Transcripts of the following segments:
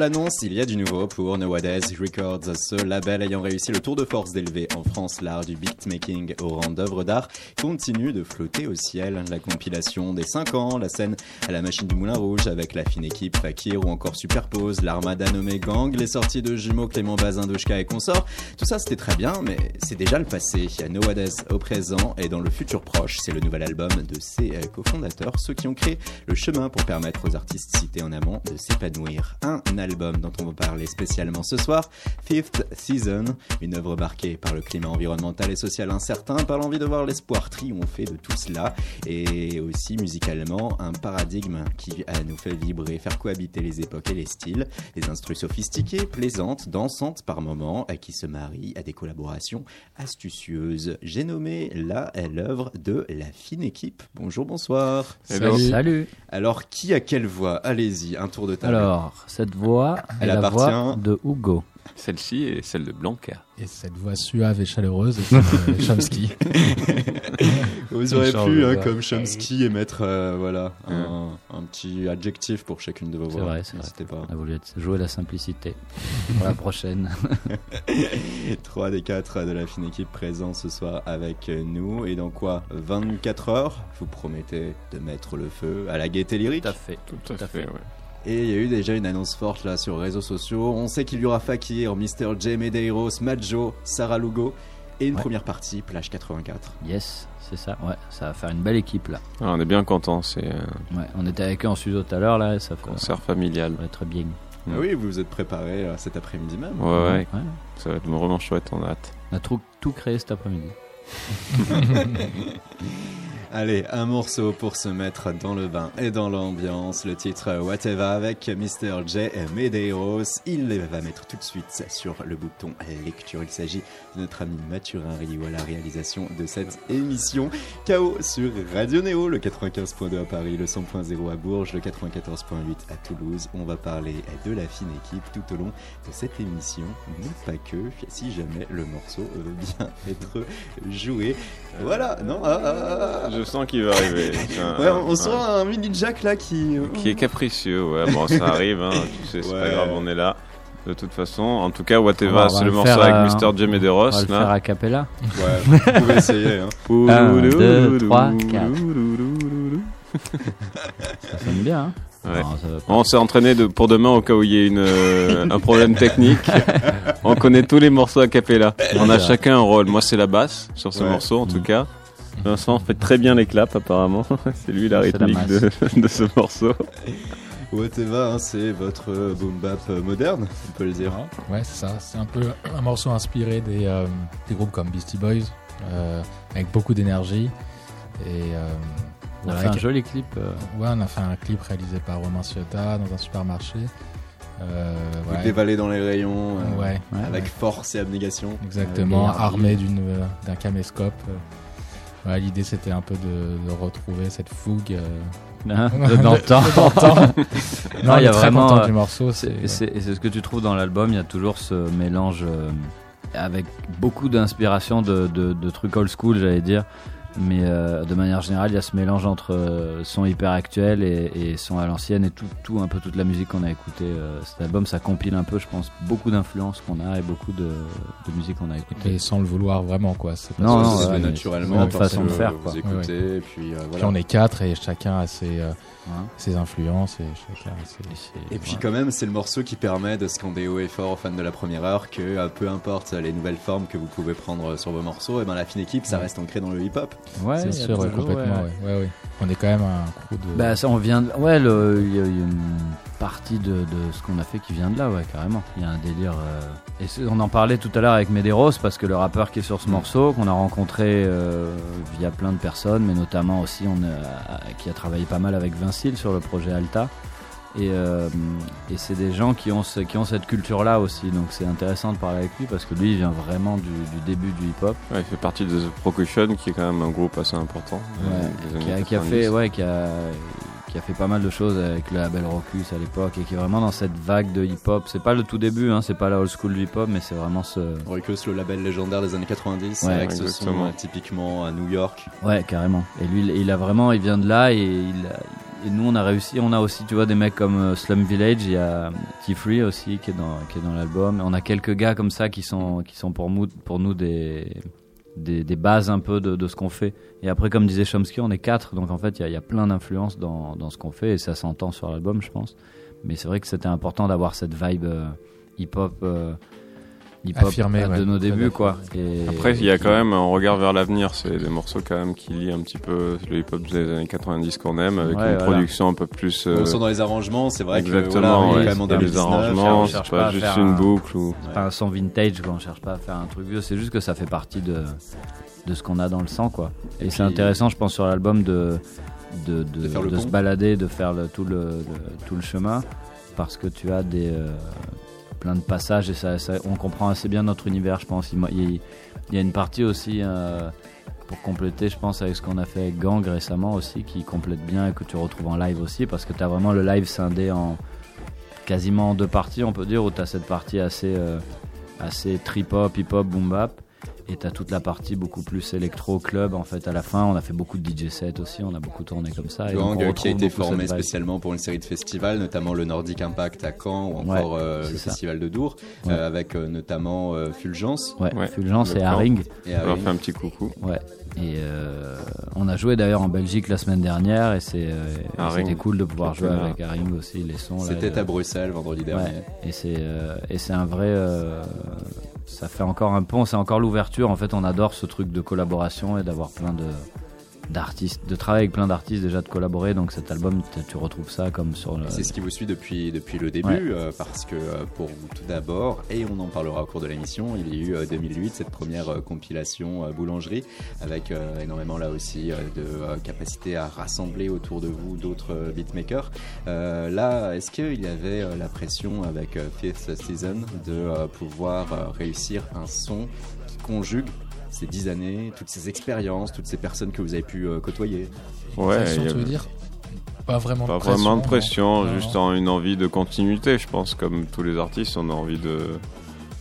On l'annonce, il y a du nouveau pour Nowadays Records, ce label ayant réussi le tour de force d'élever en France l'art du beatmaking au rang d'œuvre d'art, continue de flotter au ciel. La compilation des 5 ans, la scène à la machine du Moulin Rouge avec la fine équipe Fakir ou encore Superpose, l'armada nommée Gang, les sorties de jumeaux Clément Bazin, Douchka et consorts. Tout ça c'était très bien, mais c'est déjà le passé. Il y a au présent et dans le futur proche, c'est le nouvel album de ses euh, cofondateurs, ceux qui ont créé le chemin pour permettre aux artistes cités en amont de s'épanouir. Un album dont on va parler spécialement ce soir, Fifth Season, une œuvre marquée par le climat environnemental et social incertain, par l'envie de voir l'espoir triompher de tout cela, et aussi musicalement un paradigme qui nous fait vibrer, faire cohabiter les époques et les styles, des instrus sophistiqués, plaisantes, dansantes par moments, qui se marient à des collaborations astucieuses. J'ai nommé là l'œuvre de la fine équipe. Bonjour, bonsoir. Salut. Salut. Alors, qui a quelle voix? Allez-y, un tour de table. Alors, cette voix Elle est la appartient- voix de Hugo. Celle-ci est celle de Blanca. Et cette voix suave et chaleureuse, c'est euh, Chomsky. Vous Change pu, de hein, comme Chomsky, émettre euh, voilà, un, un petit adjectif pour chacune de vos C'est voix. vrai, c'est vrai. Pas. On a voulu être- jouer la simplicité. Pour la prochaine. Trois des quatre de la fine équipe présents ce soir avec nous. Et dans quoi? 24 heures Vous promettez de mettre le feu à la gaieté lyrique? Fait. Tout, à, fait, ouais. Et il y a eu déjà une annonce forte là sur les réseaux sociaux. On sait qu'il y aura Fakir, Mr. J. Medeiros, Majo, Sarah Lugo et une Ouais. première partie, plage 84. Yes, c'est ça. Ouais, ça va faire une belle équipe là. Ah, on est bien content, c'est un Ouais, on était avec eux en studio tout à l'heure là, et ça fera- concert familial. ça va être bien. Ah oui, vous vous êtes préparé euh, cet après-midi même. Ouais, ouais, Ouais. ça va être vraiment chouette, on a hâte. On a tout, tout créé cet après-midi. Allez, un morceau pour se mettre dans le bain et dans l'ambiance. Le titre Whatever avec Mr. J. Medeiros. Il va mettre tout de suite sur le bouton lecture. Il s'agit de notre ami Mathurin Rio à la réalisation de cette émission. KO sur Radio Néo, le 95.2 à Paris, le 100.0 à Bourges, le 94.8 à Toulouse. On va parler de la fine équipe tout au long de cette émission, mais pas que, si jamais le morceau veut bien être joué. Voilà, non ah, ah, ah. Je sens qu'il va arriver. Un- Ouais, on, on un- sent un mini Jack là qui. qui est capricieux, ouais, bon, ça arrive, hein, tu sais, c'est pas grave, on est là. De toute façon, en tout cas, Whatever, On va- on va c'est le le morceau avec euh, Mr. J. On Medeiros, va le faire a cappella. Ouais, vous pouvez essayer. Hein. Un, deux, trois, quatre. Ça sonne bien. Hein Ouais. Non, va. On s'est entraîné de, pour demain au cas où il y ait une, euh, un problème technique. On connaît tous les morceaux à cappella. On a chacun un rôle. Moi, c'est la basse sur ce Ouais. morceau, en tout Mm. cas. Vincent fait très bien les claps, apparemment. c'est lui la rythmique de, de ce morceau. Whatever, hein, c'est votre boom bap euh, moderne, on peut le dire. Ouais, c'est ça. C'est un peu un morceau inspiré des, euh, des groupes comme Beastie Boys, euh, avec beaucoup d'énergie. Et euh, On a voilà, fait un avec- joli clip. euh, Ouais, on a fait un clip réalisé par Romain Ciotta dans un supermarché. Euh, ouais, dévalez dans les rayons euh, ouais, ouais, avec ouais. force et abnégation. exactement, armé d'une euh, d'un caméscope. Ouais, L'idée c'était un peu de, de retrouver cette fougue. euh, Hein, de temps. Non, il y a vraiment, content euh, du morceau. C'est- ce que tu trouves dans l'album, il y a toujours ce mélange euh, avec beaucoup d'inspiration de, de, de trucs old school, j'allais dire. Mais euh, de manière générale, il y a ce mélange entre euh, son hyper actuel et, et son à l'ancienne et tout, tout, un peu toute la musique qu'on a écoutée. euh, cet album, ça compile un peu, je pense, beaucoup d'influences qu'on a et beaucoup de, de musique qu'on a écoutée. et sans le vouloir vraiment quoi. C'est pas Non, ça, non, ouais, naturellement parce façon de faire, Vous quoi. écoutez, et puis euh, on est quatre et chacun a ses, ses influences et chacun a ses. Et puis ouais. quand même, c'est le morceau qui permet de scander haut et fort aux fans de la première heure que peu importe les nouvelles formes que vous pouvez prendre sur vos morceaux, et ben la fine équipe, ça Ouais. reste ancré dans le hip-hop. Ouais, c'est sûr, ouais, complètement. ouais. Ouais. On est quand même un crew de. Bah ça on vient de... Ouais le- il y, a il y a une partie de, de ce qu'on a fait qui vient de là ouais carrément. Il y a un délire euh, et on en parlait tout à l'heure avec Medeiros parce que le rappeur qui est sur ce morceau qu'on a rencontré euh, via plein de personnes mais notamment aussi on a, qui a travaillé pas mal avec Vincile sur le projet Alta et, euh, et c'est des gens qui ont, ce- qui ont cette culture là aussi donc c'est intéressant de parler avec lui parce que lui il vient vraiment du, du début du hip hop Ouais, il fait partie de The Procution, qui est quand même un groupe assez important. euh, Ouais, qui, a, années qui a 90. fait ouais qui a qui a fait pas mal de choses avec le label Rocus à l'époque et qui est vraiment dans cette vague de hip-hop. C'est pas le tout début, hein, c'est pas la old school du hip-hop, mais c'est vraiment ce. Rocus, le label légendaire des années 90, Ouais, avec ce son exactement. euh, typiquement à New York. Ouais, carrément. Et lui, il- il a vraiment, il vient de là et, il et nous, on a réussi. On a aussi, tu vois, des mecs comme euh, Slum Village. Il y a T-Free aussi qui est dans, qui est dans l'album. On a quelques gars comme ça qui sont, qui sont pour nous, pour nous des, des, bases un peu de, de ce qu'on fait. Et après, comme disait Chomsky, on est quatre. Donc en fait, il y a, y a plein d'influences dans, dans ce qu'on fait et ça s'entend sur l'album, je pense. Mais c'est vrai que c'était important d'avoir cette vibe euh, hip-hop. euh, hip-hop Affirmé, ouais. de nos débuts, quoi. Et- Après, il y a quand même un regard vers l'avenir. C'est des morceaux quand même qui lient un petit peu le hip-hop des années 90 qu'on aime, avec Ouais, une voilà. production un peu plus. On euh, le sent dans les arrangements, c'est vrai que exactement, voilà, on est les 2019. arrangements, on c'est cherche pas, pas à juste faire une un- boucle ou. C'est pas un son vintage quoi, on cherche pas à faire un truc vieux, c'est juste que ça fait partie de, de ce qu'on a dans le sang quoi. Et, Et c'est puis- intéressant je pense sur l'album de, de, de, De faire le de pont. se balader, de faire le, tout, le, le- tout le chemin parce que tu as des, euh, plein de passages et ça, on comprend assez bien notre univers je pense. Il, y a une partie aussi euh, pour compléter je pense avec ce qu'on a fait avec Gang récemment aussi qui complète bien et que tu retrouves en live aussi parce que tu as vraiment le live scindé en quasiment en deux parties on peut dire où tu as cette partie assez... euh, assez trip-hop, hip-hop, boom-bap. Et t'as toute la partie beaucoup plus électro-club en fait à la fin. On a fait beaucoup de DJ sets aussi, on a beaucoup tourné comme ça. et donc qui a été formé spécialement pour une série de festivals, notamment le Nordic Impact à Caen ou encore euh, le ça. festival de Dour, Ouais. euh, avec euh, notamment euh, Fulgence Ouais, Ouais, Fulgence et. Haring. et On leur fait un petit coucou. Ouais. Et euh, on a joué d'ailleurs en Belgique la semaine dernière et euh, c'était cool de pouvoir jouer avec Haring aussi les sons. C'était à Bruxelles vendredi dernier. Ouais, et c'est euh, et c'est un vrai euh, ça fait encore un pont, c'est encore l'ouverture. En fait, on adore ce truc de collaboration et d'avoir plein de d'artistes, de travailler avec plein d'artistes déjà de collaborer. Donc cet album, tu retrouves ça comme sur le. C'est ce qui vous suit depuis, depuis le début, Ouais. euh, parce que euh, pour vous tout d'abord, et on en parlera au cours de l'émission, il y a eu euh, 2008 cette première euh, compilation euh, boulangerie, avec euh, énormément là aussi euh, de euh, capacité à rassembler autour de vous d'autres euh, beatmakers. Euh, là, est-ce qu'il y avait euh, la pression avec euh, Fifth Season de euh, pouvoir euh, réussir un son qui conjugue ces dix années, toutes ces expériences, toutes ces personnes que vous avez pu euh, côtoyer Ouais, tu veux dire Pas vraiment pas de pression. vraiment de pression, Non, juste non. en une envie de continuité, je pense, comme tous les artistes, on a envie de,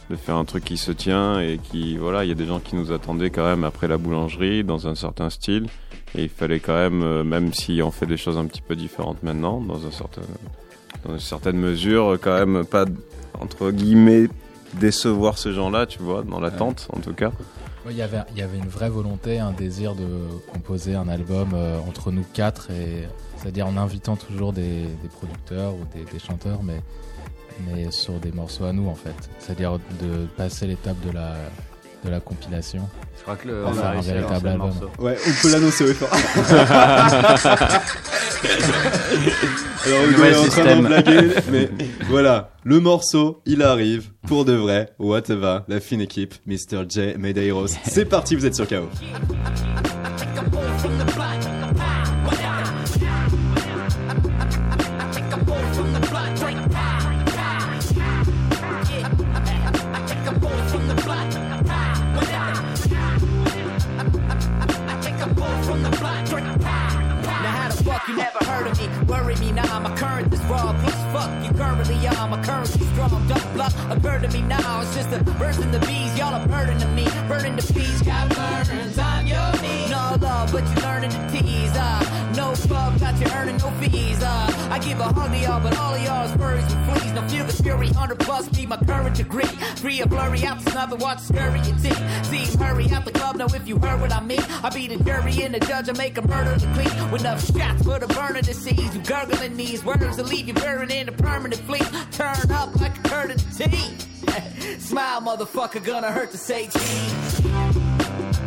de faire un truc qui se tient et qui, voilà, il y a des gens qui nous attendaient quand même après la boulangerie, dans un certain style, et il fallait quand même, euh, même si on fait des choses un petit peu différentes maintenant, dans un certain, dans une certaine mesure, quand même pas, entre guillemets, décevoir ces gens-là, tu vois, dans l'attente, en tout cas. Il y, avait, une vraie volonté, un désir de composer un album euh, entre nous quatre, et c'est-à-dire en invitant toujours des, producteurs ou des, chanteurs, mais sur des morceaux à nous en fait. C'est-à-dire de passer l'étape de la, de la compilation. Je crois que le, Enfin, on a un à véritable album. morceau. Ouais, on peut l'annoncer au effort. Alors, Hugo est en train d'en blaguer, mais voilà, le morceau, il arrive, pour de vrai, whatever, la fine équipe, Mr. J. Medeiros. C'est parti, vous êtes sur KO. A to me now. It's just the birds and the bees, y'all are burden to me. Burning the bees, got burners on your knees. No love, but you're learning to tease. Uh, no fuck, got you earning no fees. Uh, I give a hug to y'all, but all of y'all's furries with fleas. No feel the fury, under plus be my current degree. Free a blurry out to and watch scurry and tea. See hurry out the club, now if you heard what I mean. I be the jury and the judge, I make a murder to clean. With enough shots for the burner seize. You gurgling these words to leave you buried in a permanent fleet. Turn up like a curd of tea. Smile, motherfucker, gonna hurt to say cheese.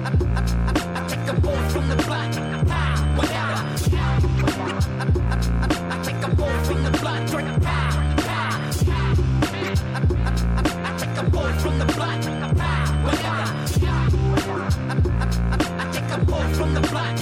I take a pull from the block. Whatever. I take a pull from the block. I take a pull from the block. Whatever. I take a pull from the block.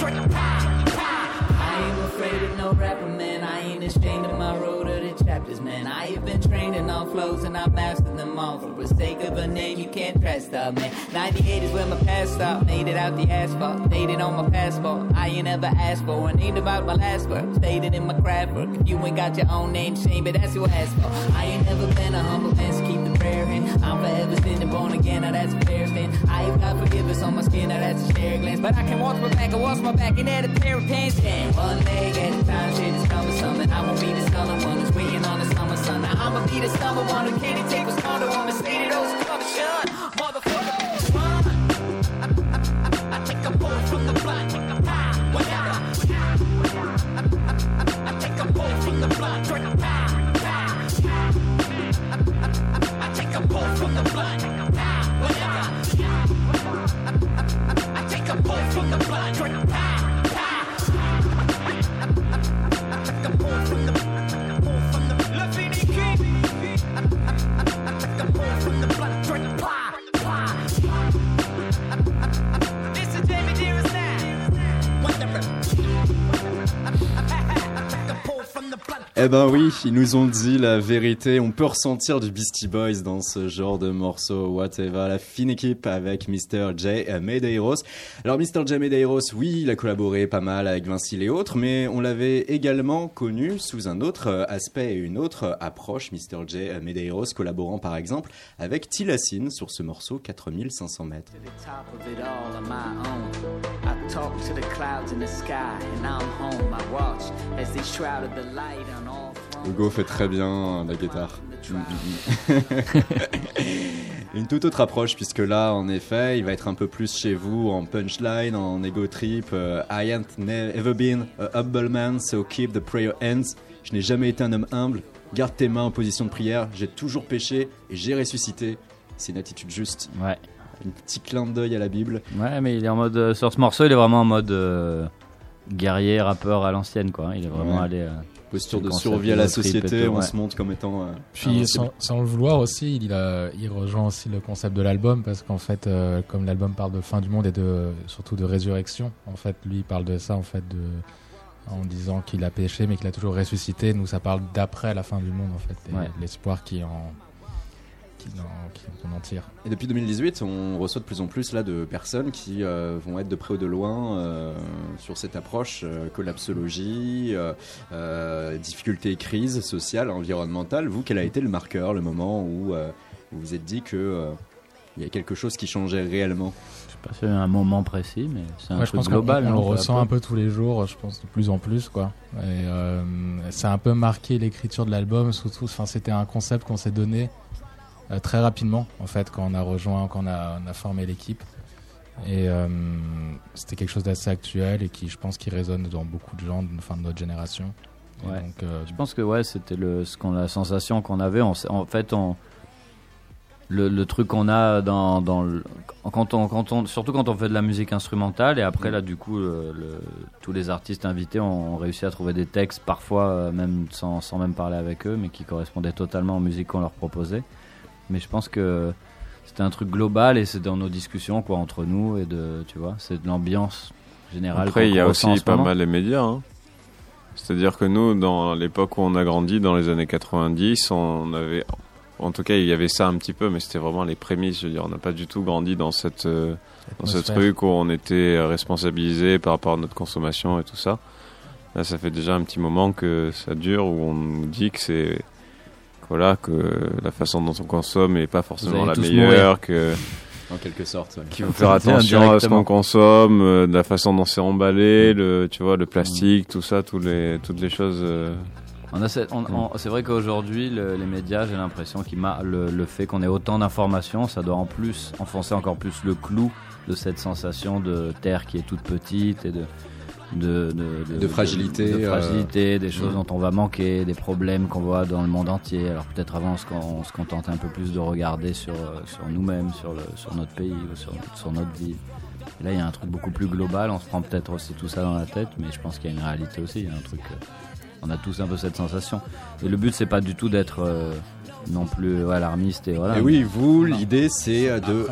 I ain't afraid of no rapper, man. I ain't ashamed of my road chapters, man. I have been training on flows and I mastered them all. For the sake of a name, you can't trust up, man. 98 is where my past stopped. Made it out the asphalt. Dated on my passport. I ain't ever asked for. And ain't about my last work. Stated in my craft work. If you ain't got your own name, shame, but that's who asked for. I ain't never been a humble man, so keep the prayer in. I'm forever standing born again, now that's a fair stand. I have got forgiveness on my skin, now that's a share glance. But I can watch my back, I watch my back, and add a pair of pants. One leg at a time, shit is cumbersome. And I won't be the summer one I'ma be the summer take on the state of those. Motherfucker, I, a pull from the block, whatever. I, take a pull from the a. I, take a pull from the. Eh ben oui, ils nous ont dit la vérité. On peut ressentir du Beastie Boys dans ce genre de morceau, whatever. La fine équipe avec Mr. J. Medeiros. Alors Mr. J. Medeiros, oui, il a collaboré pas mal avec Vinci et autres, mais on l'avait également connu sous un autre euh, aspect et une autre approche. Mr. J. Medeiros collaborant par exemple avec Tilassine sur ce morceau 4500 mètres. Hugo fait très bien la guitare. Une toute autre approche puisque là, en effet, il va être un peu plus chez vous en punchline, en ego trip. euh, I ain't ne- ever been a humble man, so keep the prayer hands. Je n'ai jamais été un homme humble. Garde tes mains en position de prière. J'ai toujours péché et j'ai ressuscité. C'est une attitude juste. Ouais. Un petit clin d'œil à la Bible. Ouais, mais il est en mode. euh, sur ce morceau, il est vraiment en mode euh, guerrier, rappeur à l'ancienne, quoi. Il est vraiment Ouais. allé. Posture de survie à la société. tout, On ouais. se montre comme étant. euh, Puis sans, sans le vouloir aussi, il, a, il rejoint aussi le concept de l'album parce qu'en fait, euh, comme l'album parle de fin du monde et de surtout de résurrection, en fait, lui il parle de ça en fait de en disant qu'il a péché mais qu'il a toujours ressuscité. Nous, ça parle d'après la fin du monde en fait, Ouais. l'espoir qui en qu'on en tire. Et depuis 2018, on reçoit de plus en plus là de personnes qui euh, vont être de près ou de loin euh, sur cette approche euh, collapsologie, euh, euh, difficultés, crise sociale, environnementale. Vous, quel a été le marqueur, le moment où euh, vous vous êtes dit que euh, il y a quelque chose qui changeait réellement? Je sais pas si c'est un moment précis, mais c'est un Ouais, je truc pense global. qu'on on non, le peu ressent peu. un peu tous les jours, je pense de plus en plus quoi. Et euh, ça a un peu marqué l'écriture de l'album, surtout. Enfin, c'était un concept qu'on s'est donné euh, très rapidement en fait quand on a rejoint, quand on a, on a formé l'équipe. Et euh, c'était quelque chose d'assez actuel et qui, je pense, qui résonne dans beaucoup de gens, de, enfin, de notre génération. Ouais. Donc, euh, Je pense que ouais, c'était le, ce qu'on, la sensation qu'on avait. On, en fait, on, le, le truc qu'on a dans, dans le, quand on, quand on, surtout quand on fait de la musique instrumentale et après là, du coup, le, le- tous les artistes invités ont, réussi à trouver des textes, parfois euh, même sans, sans même parler avec eux, mais qui correspondaient totalement aux musiques qu'on leur proposait. Mais je pense que c'était un truc global et c'est dans nos discussions quoi entre nous et de, tu vois, c'est de l'ambiance générale. Après, il y a aussi pas moment. mal les médias. hein. C'est-à-dire que nous, dans l'époque où on a grandi, dans les années 90, on avait, en tout cas, il y avait ça un petit peu, mais c'était vraiment les prémices. Je veux dire, on n'a pas du tout grandi dans cette, euh, dans ce truc où on était responsabilisé par rapport à notre consommation et tout ça. Là, ça fait déjà un petit moment que ça dure, où on nous dit que c'est, voilà, que la façon dont on consomme est pas forcément la meilleure, que En quelque sorte. ouais. qu'il faut faire attention à ce qu'on consomme, euh, de la façon dont c'est emballé, le, tu vois, le plastique, tout ça, tous les, toutes les choses. euh, On a cette- on- on- c'est vrai qu'aujourd'hui, le- les médias, j'ai l'impression qu'il m'a le, le fait qu'on ait autant d'informations, ça doit en plus enfoncer encore plus le clou de cette sensation de terre qui est toute petite et de de, de, De fragilité, de, euh, fragilité, des choses dont on va manquer, des problèmes qu'on voit dans le monde entier. Alors peut-être avant, on se, on se contentait un peu plus de regarder sur euh, sur nous-mêmes, sur le sur notre pays ou sur sur notre vie. Et là, il y a un truc beaucoup plus global. On se prend peut-être aussi tout ça dans la tête, mais je pense qu'il y a une réalité aussi. Il y a un truc. euh, On a tous un peu cette sensation. Et le but, c'est pas du tout d'être euh, non plus alarmiste et voilà. Et oui, vous, l'idée c'est de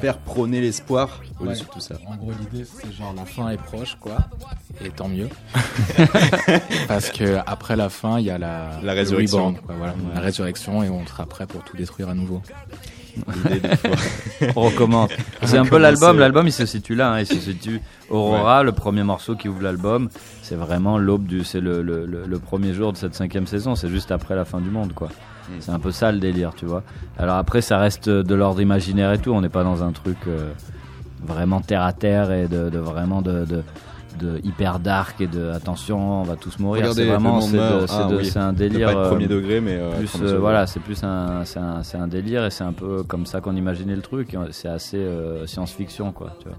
faire prôner l'espoir Ouais. de tout ça. En gros, l'idée, c'est genre la fin est proche, quoi. Et tant mieux. Parce que après la fin, il y a la, La résurrection. reborn, quoi, voilà, la résurrection, et on sera prêt pour tout détruire à nouveau. On recommence. C'est un peu l'album. L'album, il se situe là. hein. Il se situe Aurora, le premier morceau qui ouvre l'album. C'est vraiment l'aube du. C'est le, le, le, le premier jour de cette cinquième saison. C'est juste après la fin du monde, quoi. Mm. C'est un peu ça le délire, tu vois. Alors après, ça reste de l'ordre imaginaire et tout. On n'est pas dans un truc euh, vraiment terre à terre et de, de vraiment de, de, de hyper dark et de attention, on va tous mourir. Regardez, C'est vraiment monde c'est de- meurt. c'est Ah de- oui. c'est un délire. pas être euh, premier degré, mais euh, plus premier euh, voilà c'est plus un c'est un, c'est un délire et c'est un peu comme ça qu'on imaginait le truc c'est assez science-fiction quoi tu vois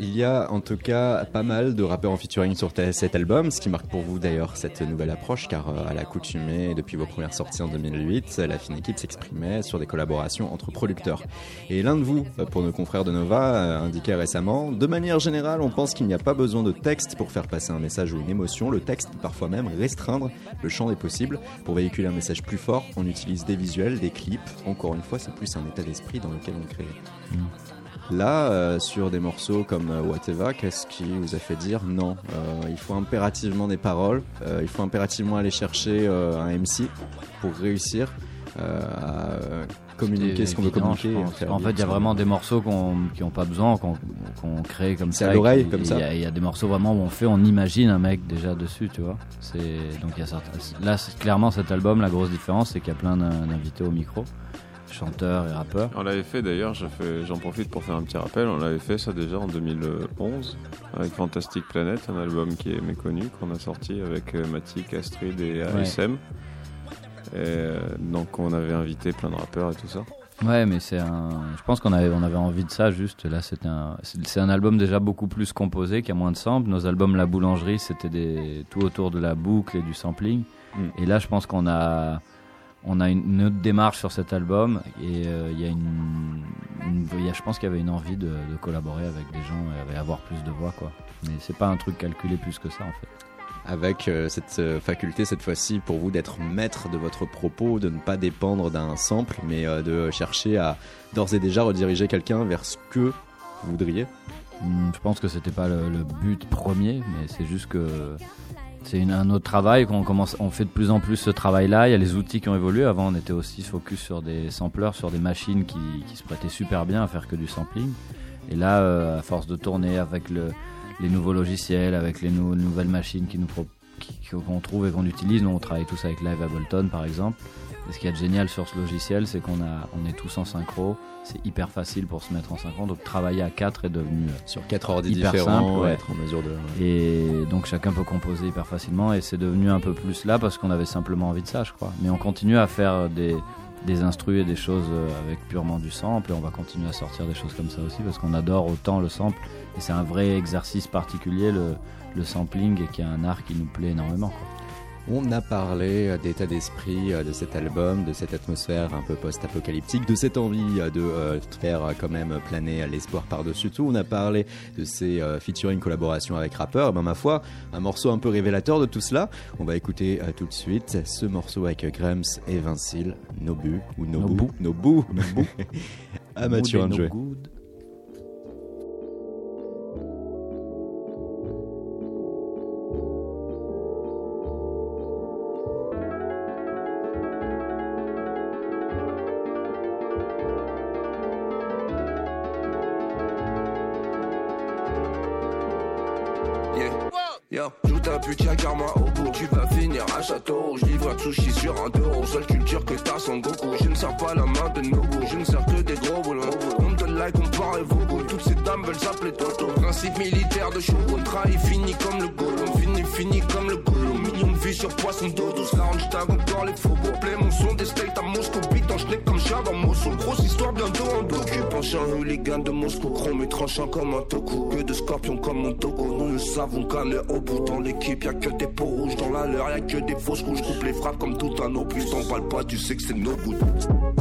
Il y a en tout cas pas mal de rappeurs en featuring sur cet album, ce qui marque pour vous d'ailleurs cette nouvelle approche, car euh, à l'accoutumée, depuis vos premières sorties en 2008, la fine équipe s'exprimait sur des collaborations entre producteurs. Et l'un de vous, euh, pour nos confrères de Nova, euh, indiquait récemment, de manière générale, on pense qu'il n'y a pas besoin de texte pour faire passer un message ou une émotion, le texte peut parfois même restreindre le champ des possibles. Pour véhiculer un message plus fort, on utilise des visuels, des clips, encore une fois, c'est plus un état d'esprit dans lequel on crée. Là, euh, sur des morceaux comme euh, Whatever, qu'est-ce qui vous a fait dire non? Euh, Il faut impérativement des paroles, euh, il faut impérativement aller chercher un MC pour réussir à communiquer ce qu'on veut communiquer. en fait il y a vraiment des morceaux qu'on qui ont pas besoin qu'on qu'on crée comme C'est ça à et l'oreille, comme ça. il y a- il y, a des morceaux vraiment où on fait on imagine un mec déjà dessus tu vois c'est donc y a certains là c'est clairement cet album la grosse différence c'est qu'il y a plein d'in- d'invités au micro chanteurs et rappeurs On l'avait fait d'ailleurs, j'en profite pour faire un petit rappel, on l'avait fait ça déjà en 2011 avec Fantastic Planet, un album qui est méconnu, qu'on a sorti avec euh, Matic, Astrid et ASM. Et, euh, donc on avait invité plein de rappeurs et tout ça. Ouais, mais c'est un. Je pense qu'on avait, on avait envie de ça. Juste là, c'était un. C'est c'est un album déjà beaucoup plus composé, qui a moins de samples. Nos albums La Boulangerie, c'était des tout autour de la boucle et du sampling. Mm. Et là, je pense qu'on a, on a une, autre démarche sur cet album. Et euh, il y a une, une- il y a- je pense qu'il y avait une envie de, de collaborer avec des gens et avoir plus de voix, quoi. Mais c'est pas un truc calculé plus que ça, en fait. Avec euh, cette euh, faculté cette fois-ci pour vous d'être maître de votre propos, de ne pas dépendre d'un sample, mais de chercher à d'ores et déjà rediriger quelqu'un vers ce que vous voudriez? Hmm, Je pense que c'était pas le, le but premier, mais c'est juste que c'est un autre travail qu'on commence. On fait de plus en plus ce travail-là. Il y a les outils qui ont évolué. Avant, on était aussi focus sur des sampleurs, sur des machines qui, se prêtaient super bien à faire que du sampling. Et là, euh, à force de tourner avec le, les nouveaux logiciels, avec les nou- nouvelles machines qu'on trouve et qu'on utilise, nous on travaille tous avec Live Ableton par exemple. Et ce qui est génial sur ce logiciel, c'est qu'on a, on est tous en synchro. C'est hyper facile pour se mettre en synchro. Donc travailler à quatre est devenu euh, Sur quatre ordi Hyper différents, simple, ouais. être en mesure de. et donc chacun peut composer hyper facilement et c'est devenu un peu plus là parce qu'on avait simplement envie de ça, je crois. Mais on continue à faire des, des instrus et des choses euh, avec purement du sample et on va continuer à sortir des choses comme ça aussi parce qu'on adore autant le sample et c'est un vrai exercice particulier le, le sampling et qui est un art qui nous plaît énormément. quoi. On a parlé euh, d'état d'esprit euh, de cet album, de cette atmosphère un peu post-apocalyptique, de cette envie euh, de faire quand même planer l'espoir par-dessus tout. On a parlé de ces euh, featuring collaborations avec rappeurs. Et ben, ma foi, un morceau un peu révélateur de tout cela. On va écouter tout de suite ce morceau avec Grams et Vincile, Nobu ou Nobu. Nobu. Amateur Mood and enjoy. no good. Ta pute, y'a karma au bout. Tu vas finir à château. Je livre un sushi sur un euro. Seule culture que t'as son Goku. Je ne sers pas la main de Nobu. Je ne sers que des gros boulons. On me donne like, on parle vos goûts. Toutes ces dames veulent s'appeler Toto. Principe militaire de Shogun. Trahi fini comme le Gollum. Fini, fini comme le Gollum. Million de vues sur poisson d'eau douce. Lounge tag encore les faux Play mon son des steaks à Moscou. Beat en comme chat dans Moscou. Grosse histoire bientôt en docu. Penchant hooligan de Moscou. Chrome et tranchant comme un toku. Que de scorpions comme mon togo. Nous le savons qu'un au bout. Dans l'équipe, y'a que des peaux rouges. Dans la leur, y'a que des fausses couches. Coupe les frappes comme tout un opus. T'emballes pas, tu sais que c'est no good.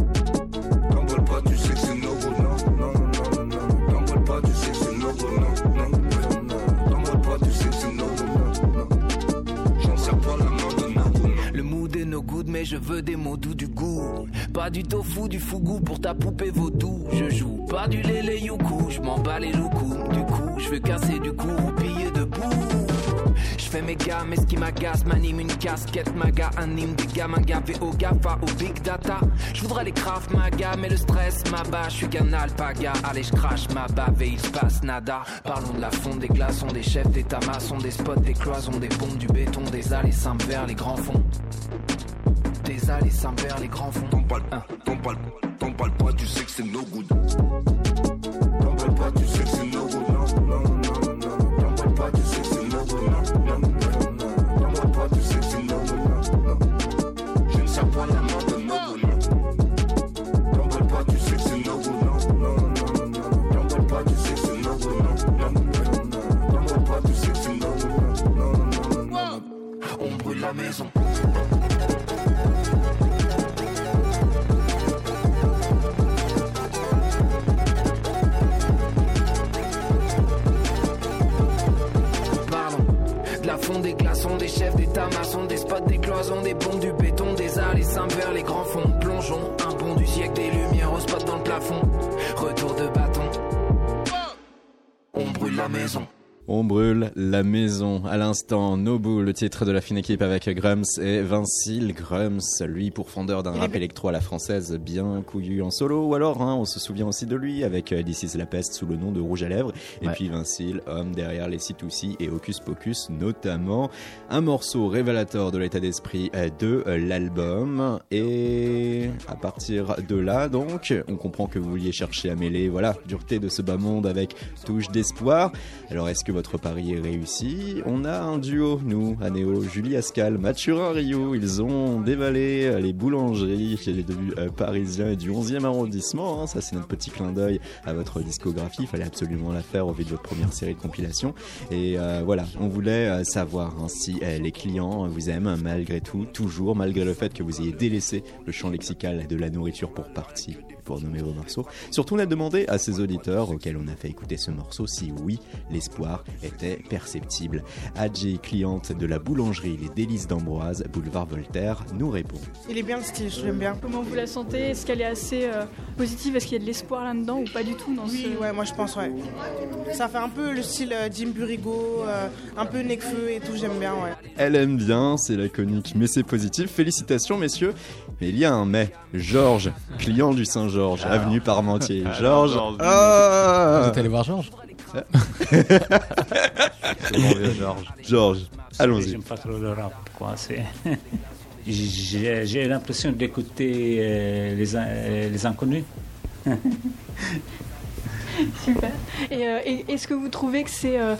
Poulet, je veux des mots doux du goût. Pas du tofu, du fougou pour ta poupée vaudou. Je joue pas du lélé youkou, je m'en bats les loucous. Du coup, je veux casser du cou, piller debout. Je fais mes gars, mais ce qui m'agace m'anime une casquette maga, anime des gamins gavés au GAFA, au big data. Je voudrais les craft maga, mais le stress m'abat. Je suis qu'un alpaga, allez, je crache ma bave et il se passe nada. Parlons de la fonte des glaçons, des chefs d'état maçons, des spots, des cloisons, des bombes, du béton, des allées simples vers les grands fonds. Des allées vers les grands fonds. T'en parles, t'en parles, t'en parles pas, tu sais que c'est no good. Maçons, des spots, des cloisons, des bombes, du béton, des allées simples vers les grands fonds. Plongeons, un bond du siècle, des lumières au spot dans le plafond. Retour de bâton. On brûle la maison. On brûle la maison. À l'instant, Nobu, le titre de la fine équipe avec Grums et Vincile Grums, lui pourfendeur d'un rap électro à la française bien couillu en solo. Ou alors, hein, on se souvient aussi de lui avec euh, This is la peste sous le nom de Rouge à lèvres. Et puis Vincile, homme derrière les C2C et Hocus Pocus notamment. Un morceau révélateur de l'état d'esprit euh, de euh, l'album. Et à partir de là, donc, on comprend que vous vouliez chercher à mêler, voilà, dureté de ce bas monde avec touche d'espoir. Alors, est-ce que votre pari est réussi On a un duo, nous, à Néo, Julie Ascal, Mathurin Rio. Ils ont dévalé les boulangeries chez les euh, parisiens du 11e arrondissement. hein. Ça, c'est notre petit clin d'œil à votre discographie. Il fallait absolument la faire au vu de votre première série de compilations. Et euh, voilà, on voulait euh, savoir hein, si les clients vous aiment malgré tout, toujours, malgré le fait que vous ayez délaissé le champ lexical de la nourriture pour partie, pour nommer vos morceaux. Surtout, on a demandé à ces auditeurs auxquels on a fait écouter ce morceau si oui, l'espoir était perceptible. Adji, cliente de la boulangerie Les Délices d'Ambroise, boulevard Voltaire, nous répond. Il est bien le style, j'aime bien. Comment vous la sentez? Est-ce qu'elle est assez euh, positive? Est-ce qu'il y a de l'espoir là-dedans ou pas du tout dans Oui, ce... ouais, moi je pense, ouais. Ça fait un peu le style euh, Jim Burigo, euh, un peu Necfeu et tout, j'aime bien, ouais. Elle aime bien, c'est laconique, mais c'est positif. Félicitations, messieurs. Mais il y a un mais. Georges, client du Saint-Georges, avenue Parmentier. Georges. Georges. Ah Vous êtes allé voir Georges C'est bon, vieux Georges. Georges, allons-y. J'aime pas trop le rap, quoi. C'est... J'ai, l'impression d'écouter euh, les, euh, les inconnus. Super. Et, euh, et est-ce que vous trouvez que c'est euh,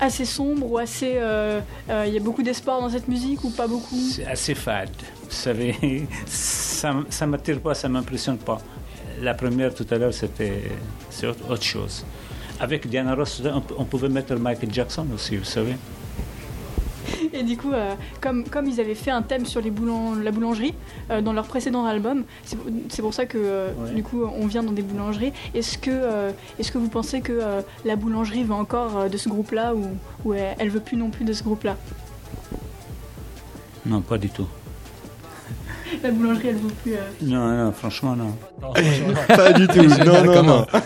assez sombre ou assez... euh, euh, Il y a beaucoup d'espoir dans cette musique ou pas beaucoup? C'est assez fade. Vous savez, ça, ça m'attire pas, ça m'impressionne pas. La première tout à l'heure, c'était autre, chose. Avec Diana Ross, on, on pouvait mettre Michael Jackson aussi, vous savez. Et du coup, euh, comme, comme ils avaient fait un thème sur les la boulangerie euh, dans leur précédent album, c'est pour, ça que euh, Ouais. du coup on vient dans des boulangeries. Est-ce que, est-ce que vous pensez que la boulangerie veut encore de ce groupe-là ou, ou elle, elle veut plus non plus de ce groupe-là? Non, pas du tout. La boulangerie, elle veut plus. euh, Non, non, franchement, non. Pas du tout. Non, non, non.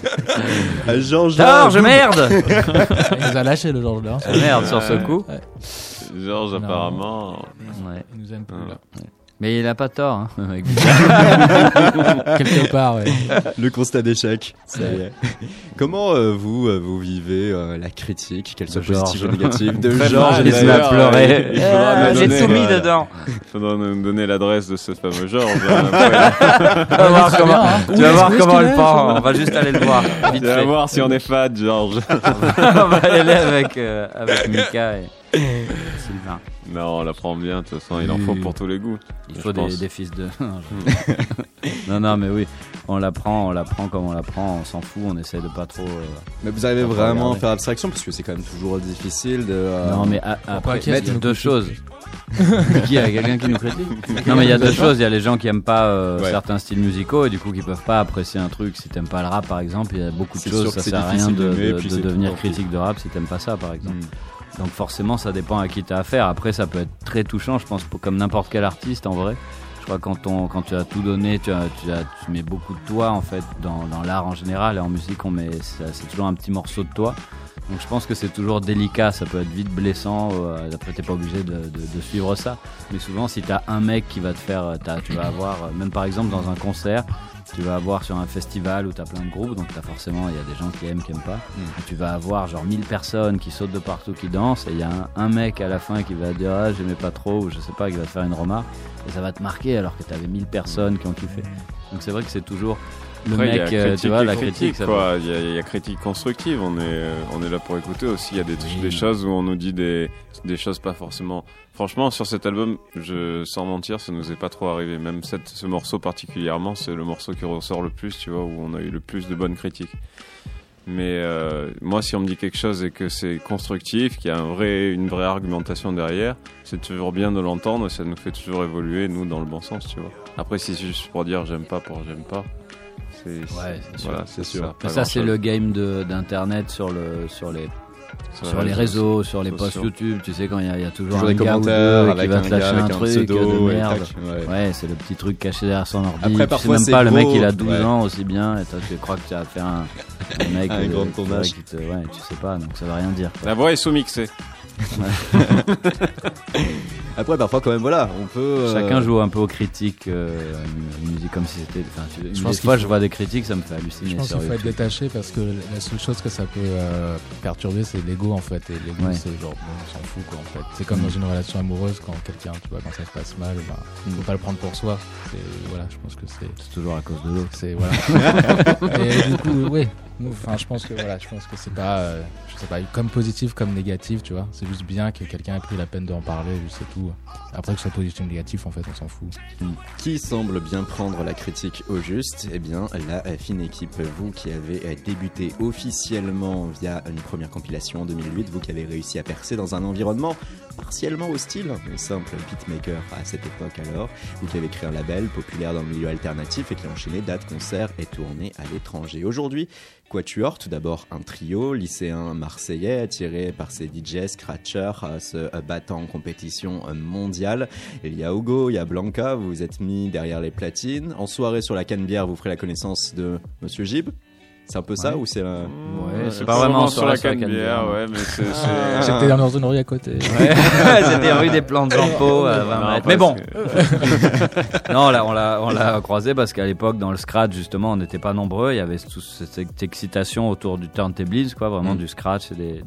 Ah, Georges. Merde Il nous a lâché le Georges là. Ah, Merde, sur ce coup. Georges, apparemment. Ouais. Il nous aime plus là. Mais il a pas tort, hein. Quelque part, ouais. Le constat d'échec. Ça y est. Comment euh, vous, euh, vous vivez euh, la critique, qu'elle soit positive ou négative, de Georges il se met à pleurer. J'ai tout mis dedans. Il faudra nous donner l'adresse de ce fameux Georges. Tu vas voir comment, bien, hein. tu vas voir comment elle part. On va juste aller le voir. Vite Tu vas voir si on est fat, Georges. on va aller avec, euh, avec Mika et. Non, on la prend bien, de toute façon, il en faut pour tous les goûts. Il faut des, des fils de. Non, non, mais oui, on la prend, on la prend comme on la prend, on s'en fout, on essaie de pas trop. euh, Mais vous arrivez vraiment à faire abstraction parce que c'est quand même toujours difficile de. euh, Non, mais a- après, il y a deux choses. qui y a quelqu'un qui nous critique Non, mais il y a deux choses. Il y a les gens qui aiment pas euh, Ouais. certains styles musicaux et du coup qui peuvent pas apprécier un truc. Si t'aimes pas le rap, par exemple, il y a beaucoup de choses. Ça sert à rien difficile de, devenir critique de rap si t'aimes pas ça, par exemple. hmm. Donc forcément, ça dépend à qui tu as affaire. Après, ça peut être très touchant, je pense, comme n'importe quel artiste en vrai. Je crois quand, quand tu as tout donné, tu, as, tu, as, tu mets beaucoup de toi en fait dans, dans l'art en général et en musique, on met c'est toujours un petit morceau de toi. Donc je pense que c'est toujours délicat, ça peut être vite blessant. euh, après, t'es pas obligé de, de, de suivre ça. Mais souvent, si t'as un mec qui va te faire, euh, t'as- tu vas avoir, euh, même par exemple dans un concert, tu vas avoir sur un festival où t'as plein de groupes, donc t'as forcément, il y a des gens qui aiment, qui aiment pas. Et Tu vas avoir genre 1000 personnes qui sautent de partout, qui dansent, et il y a un, un mec à la fin qui va dire ah j'aimais pas trop, ou je sais pas, qui va te faire une remarque, et ça va te marquer alors que t'avais 1000 personnes qui ont kiffé. Donc c'est vrai que c'est toujours le Après, mec, euh, critique tu vois, la critique. Il y, a, il y a critique constructive. On est, euh, on est là pour écouter aussi. Il y a des, des choses où on nous dit des, des choses pas forcément. Franchement, sur cet album, je, sans mentir, ça nous est pas trop arrivé. Même cette, ce morceau particulièrement, c'est le morceau qui ressort le plus, tu vois, où on a eu le plus de bonnes critiques. Mais euh, moi, si on me dit quelque chose et que c'est constructif, qu'il y a un vrai, une vraie argumentation derrière, c'est toujours bien de l'entendre et ça nous fait toujours évoluer, nous, dans le bon sens, tu vois. Après, si c'est juste pour dire j'aime pas pour j'aime pas, c'est Ouais, c'est sûr. voilà, c'est sûr. ça. Ça, c'est le game d'internet sur le sur les Sur sur, les les réseaux réseaux, sur les posts. YouTube. Tu sais quand il y, y a toujours, Toujours un des gars ou commentaires deux qui va un te lâcher un un truc pseudo de merde. tac, ouais. Ouais, c'est le petit truc caché derrière son ordi. Après, tu sais parfois, même pas le mec beau, il a 12 ouais. ans aussi bien et toi tu crois que tu as fait un, un mec Un grand qui- tournage. qui te- ouais, tu sais pas donc ça veut rien dire. quoi. La voix est sous-mixée. Après, parfois, quand même, voilà, on peut. euh, Chacun joue un peu aux critiques, euh, une musique comme si c'était. Enfin, tu- Je des pense fois, faut- je vois des critiques, ça me fait halluciner. Je pense qu'il faut être détaché parce que la seule chose que ça peut euh, perturber, c'est l'ego en fait. Et l'ego, Ouais. c'est genre, bon, on s'en fout quoi en fait. C'est comme dans une relation amoureuse quand quelqu'un, tu vois, quand ça se passe mal, ben, faut pas le prendre pour soi. C'est- Voilà, je pense que c'est. C'est toujours à cause de l'autre. C'est voilà. et du coup, oui. Enfin, je pense que voilà, je pense que c'est pas, euh, je sais pas, comme positif comme négatif, tu vois. C'est juste bien que quelqu'un ait pris la peine d'en parler, juste c'est tout. Après que ce soit négatif, en fait, on s'en fout. Qui semble bien prendre la critique au juste? Eh bien, la fine équipe, vous qui avez débuté officiellement via une première compilation en 2008, vous qui avez réussi à percer dans un environnement partiellement hostile, le simple beatmaker à cette époque alors, vous qui avez créé un label populaire dans le milieu alternatif et qui a enchaîné dates, concerts et tournées à l'étranger. Aujourd'hui, Quatuor, tout d'abord un trio lycéen marseillais attiré par ses DJ scratchers euh, se euh, battant en compétition euh, mondiale. Il y a Hugo, il y a Blanca, vous vous êtes mis derrière les platines. En soirée sur la canne-bière, vous ferez la connaissance de Monsieur Gib. C'est un peu ça Ouais. ou c'est un... Ouais, c'est Euh, pas vraiment sur la sur la canne bière, canne-bière. ouais, mais c'est. Ah. c'est- J'étais dans une rue à côté. C'était rue des plantes en pot à 20 Non, Mais bon, que- non, là, on l'a, on l'a croisé parce qu'à l'époque, dans le scratch, justement, on n'était pas nombreux. Il y avait toute cette excitation autour du turntabliss, quoi, vraiment Mm. du scratch et des, des-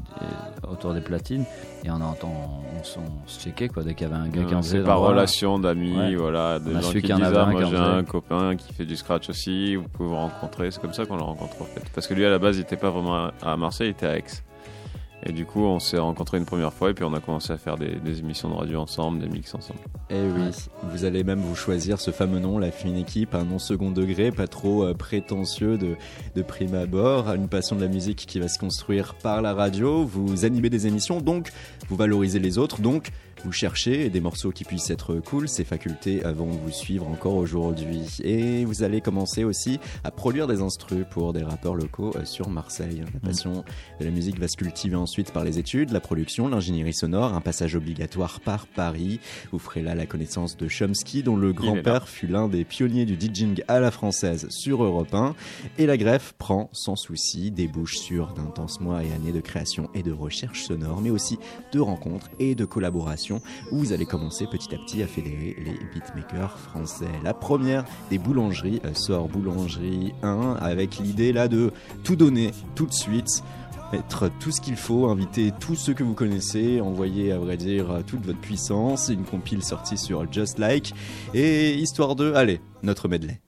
autour des platines. Et on entend, on, s- on se checkait, quoi, dès qu'il y avait un gars qui en Euh, faisait. C'est par relation d'amis, Ouais. voilà, des On a gens qui ah, un moi qui en j'ai faisait. un copain qui fait du scratch aussi, vous pouvez vous rencontrer, c'est comme ça qu'on le rencontre en fait. Parce que lui à la base il était pas vraiment à- Marseille, il était à Aix. Et du coup on s'est rencontrés une première fois et puis on a commencé à faire des, des émissions de radio ensemble, des mix ensemble. Eh oui, vous allez même vous choisir ce fameux nom, la fine équipe, un nom second degré, pas trop euh, prétentieux de, de prime abord, une passion de la musique qui va se construire par la radio, vous animez des émissions, donc vous valorisez les autres, donc vous cherchez des morceaux qui puissent être cool, ces facultés euh, vont vous suivre encore aujourd'hui. Et vous allez commencer aussi à produire des instrus pour des rappeurs locaux euh, sur Marseille. La passion de la musique va se cultiver ensuite par les études, la production, l'ingénierie sonore, un passage obligatoire par Paris. Vous ferez là la connaissance de Chomsky, dont le grand-père fut l'un des pionniers du DJing à la française sur Europe 1. Et la greffe prend sans souci, débouche sur d'intenses mois et années de création et de recherche sonore, mais aussi de rencontres et de collaborations où vous allez commencer petit à petit à fédérer les beatmakers français. La première des boulangeries euh, sort Boulangerie 1 avec l'idée là de tout donner tout de suite mettre tout ce qu'il faut, inviter tous ceux que vous connaissez, envoyer à vrai dire euh, toute votre puissance, une compile sortie sur Just Like, et histoire de, allez, notre medley.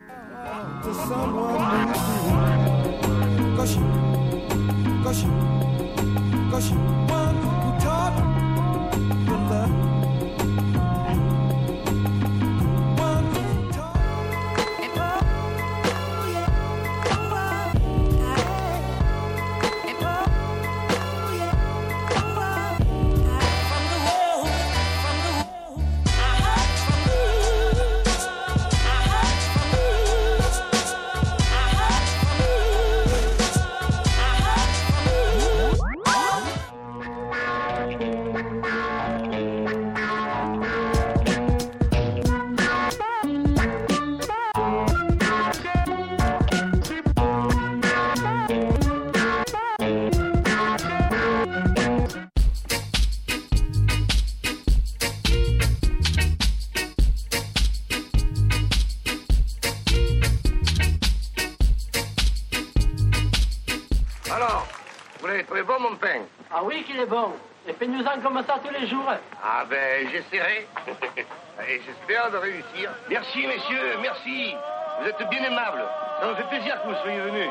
Est bon. Et fais-nous-en comme ça tous les jours. Ah ben, j'essaierai. Et j'espère de réussir. Merci, messieurs, merci. Vous êtes bien aimables. Ça me fait plaisir que vous soyez venus.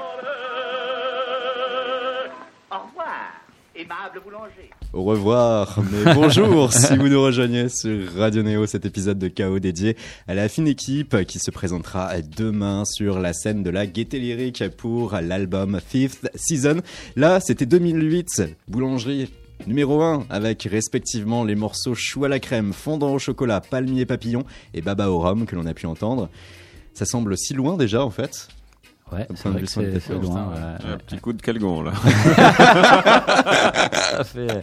Au revoir, aimable boulanger. Au revoir, mais bonjour si vous nous rejoignez sur Radio Néo, cet épisode de Chaos dédié à la fine équipe qui se présentera demain sur la scène de la Gaieté Lyrique pour l'album Fifth Season. Là, c'était 2008, boulangerie numéro 1 avec respectivement les morceaux chou à la crème, fondant au chocolat, palmier papillon et baba au rhum que l'on a pu entendre. Ça semble si loin déjà en fait. Ouais, c'est vrai a que c'est loin. Putain, ouais. Un petit coup de calgon là. Ça fait-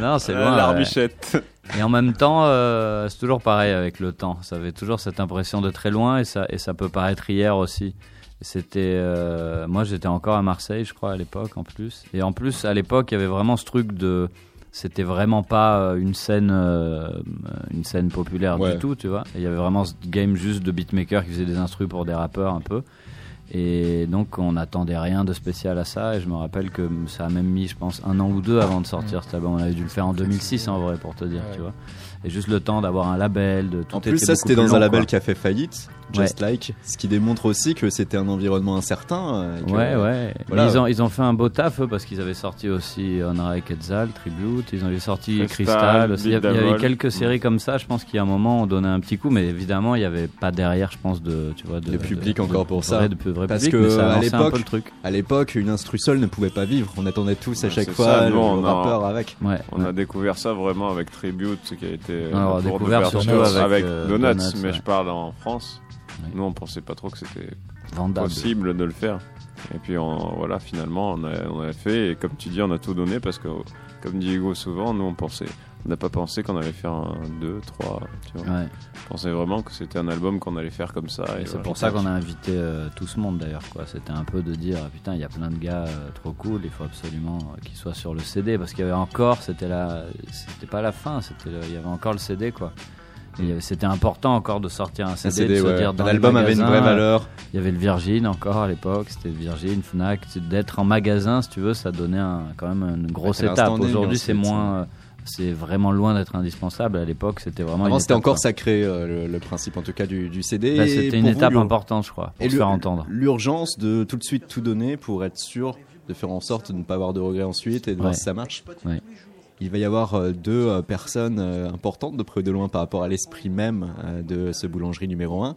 Non, c'est loin. ouais. L'arbichette. Et en même temps, euh, c'est toujours pareil avec le temps. Ça avait toujours cette impression de très loin et ça, et ça peut paraître hier aussi. C'était, euh, moi j'étais encore à Marseille, je crois, à l'époque en plus. Et en plus, à l'époque, il y avait vraiment ce truc de, c'était vraiment pas euh, une scène, euh, une scène populaire Ouais. du tout, tu vois. Il y avait vraiment ce game juste de beatmaker qui faisait des instrus pour des rappeurs un peu. Et donc on n'attendait rien de spécial à ça. Et je me rappelle que ça a même mis, je pense, un an ou deux avant de sortir cet album. On avait dû le faire en 2006 en vrai, pour te dire, Ouais. tu vois. Et juste le temps d'avoir un label, de tout En plus, était ça c'était dans un label quoi. qui a fait faillite, Just Like, ce qui démontre aussi que c'était un environnement incertain. euh, que- Ouais, ouais. Voilà. Mais ils, ont, ils ont fait un beau taf eux, parce qu'ils avaient sorti aussi Honra et Quetzal, Tribute. Ils avaient sorti Crystal, Crystal. aussi. Il y, avait- il y avait Devil. quelques séries comme ça. Je pense qu'il y a un moment, on donnait un petit coup, mais évidemment, il n'y avait pas derrière, je pense, de, tu vois, de, de public de- encore de- pour de ça. vrai- de vrai Parce public, que ça à un l'époque, peu le truc. à l'époque, une instru seule ne pouvait pas vivre. On attendait tous à Ouais, chaque fois ça, le nous, on a- rappeur avec. Ouais. On a découvert ça vraiment avec Tribute, ce qui a été Alors, découvert surtout avec, euh, Donuts, Donuts, mais ouais. je parle en France. Nous, on pensait pas trop que c'était Vendable. possible de le faire. Et puis on- voilà, finalement, on a, on a fait. Et comme tu dis, on a tout donné parce que, comme dit Hugo souvent, nous on pensait, on n'a pas pensé qu'on allait faire un 2, 3. Tu vois. Ouais. On pensait vraiment que c'était un album qu'on allait faire comme ça. Et Et c'est pour ça qu'on a invité euh, tout ce monde d'ailleurs. quoi. C'était un peu de dire putain, il y a plein de gars euh, trop cool, il faut absolument euh, qu'ils soient sur le CD parce qu'il y avait encore, c'était la, c'était pas la fin, c'était, il y avait encore le CD quoi. Et c'était important encore de sortir un CD, Un CD, de se ouais. dire dans Un les album avait une vraie valeur. Il y avait le Virgin encore à l'époque, c'était Virgin, Fnac. D'être en magasin, si tu veux, ça donnait un- quand même une grosse étape. Aujourd'hui, c'est moins, c'est vraiment loin d'être indispensable. À l'époque, c'était vraiment. Avant, c'était encore sacré, euh, le, le principe en tout cas du, du CD. Bah, c'était une vous, étape importante, je crois, pour et se faire entendre. L'urgence de tout de suite tout donner pour être sûr de faire en sorte de ne pas avoir de regrets ensuite et de voir si ça marche. Ouais. Il va y avoir euh, deux euh, personnes euh, importantes de près ou de loin par rapport à l'esprit même de ce boulangerie numéro 1.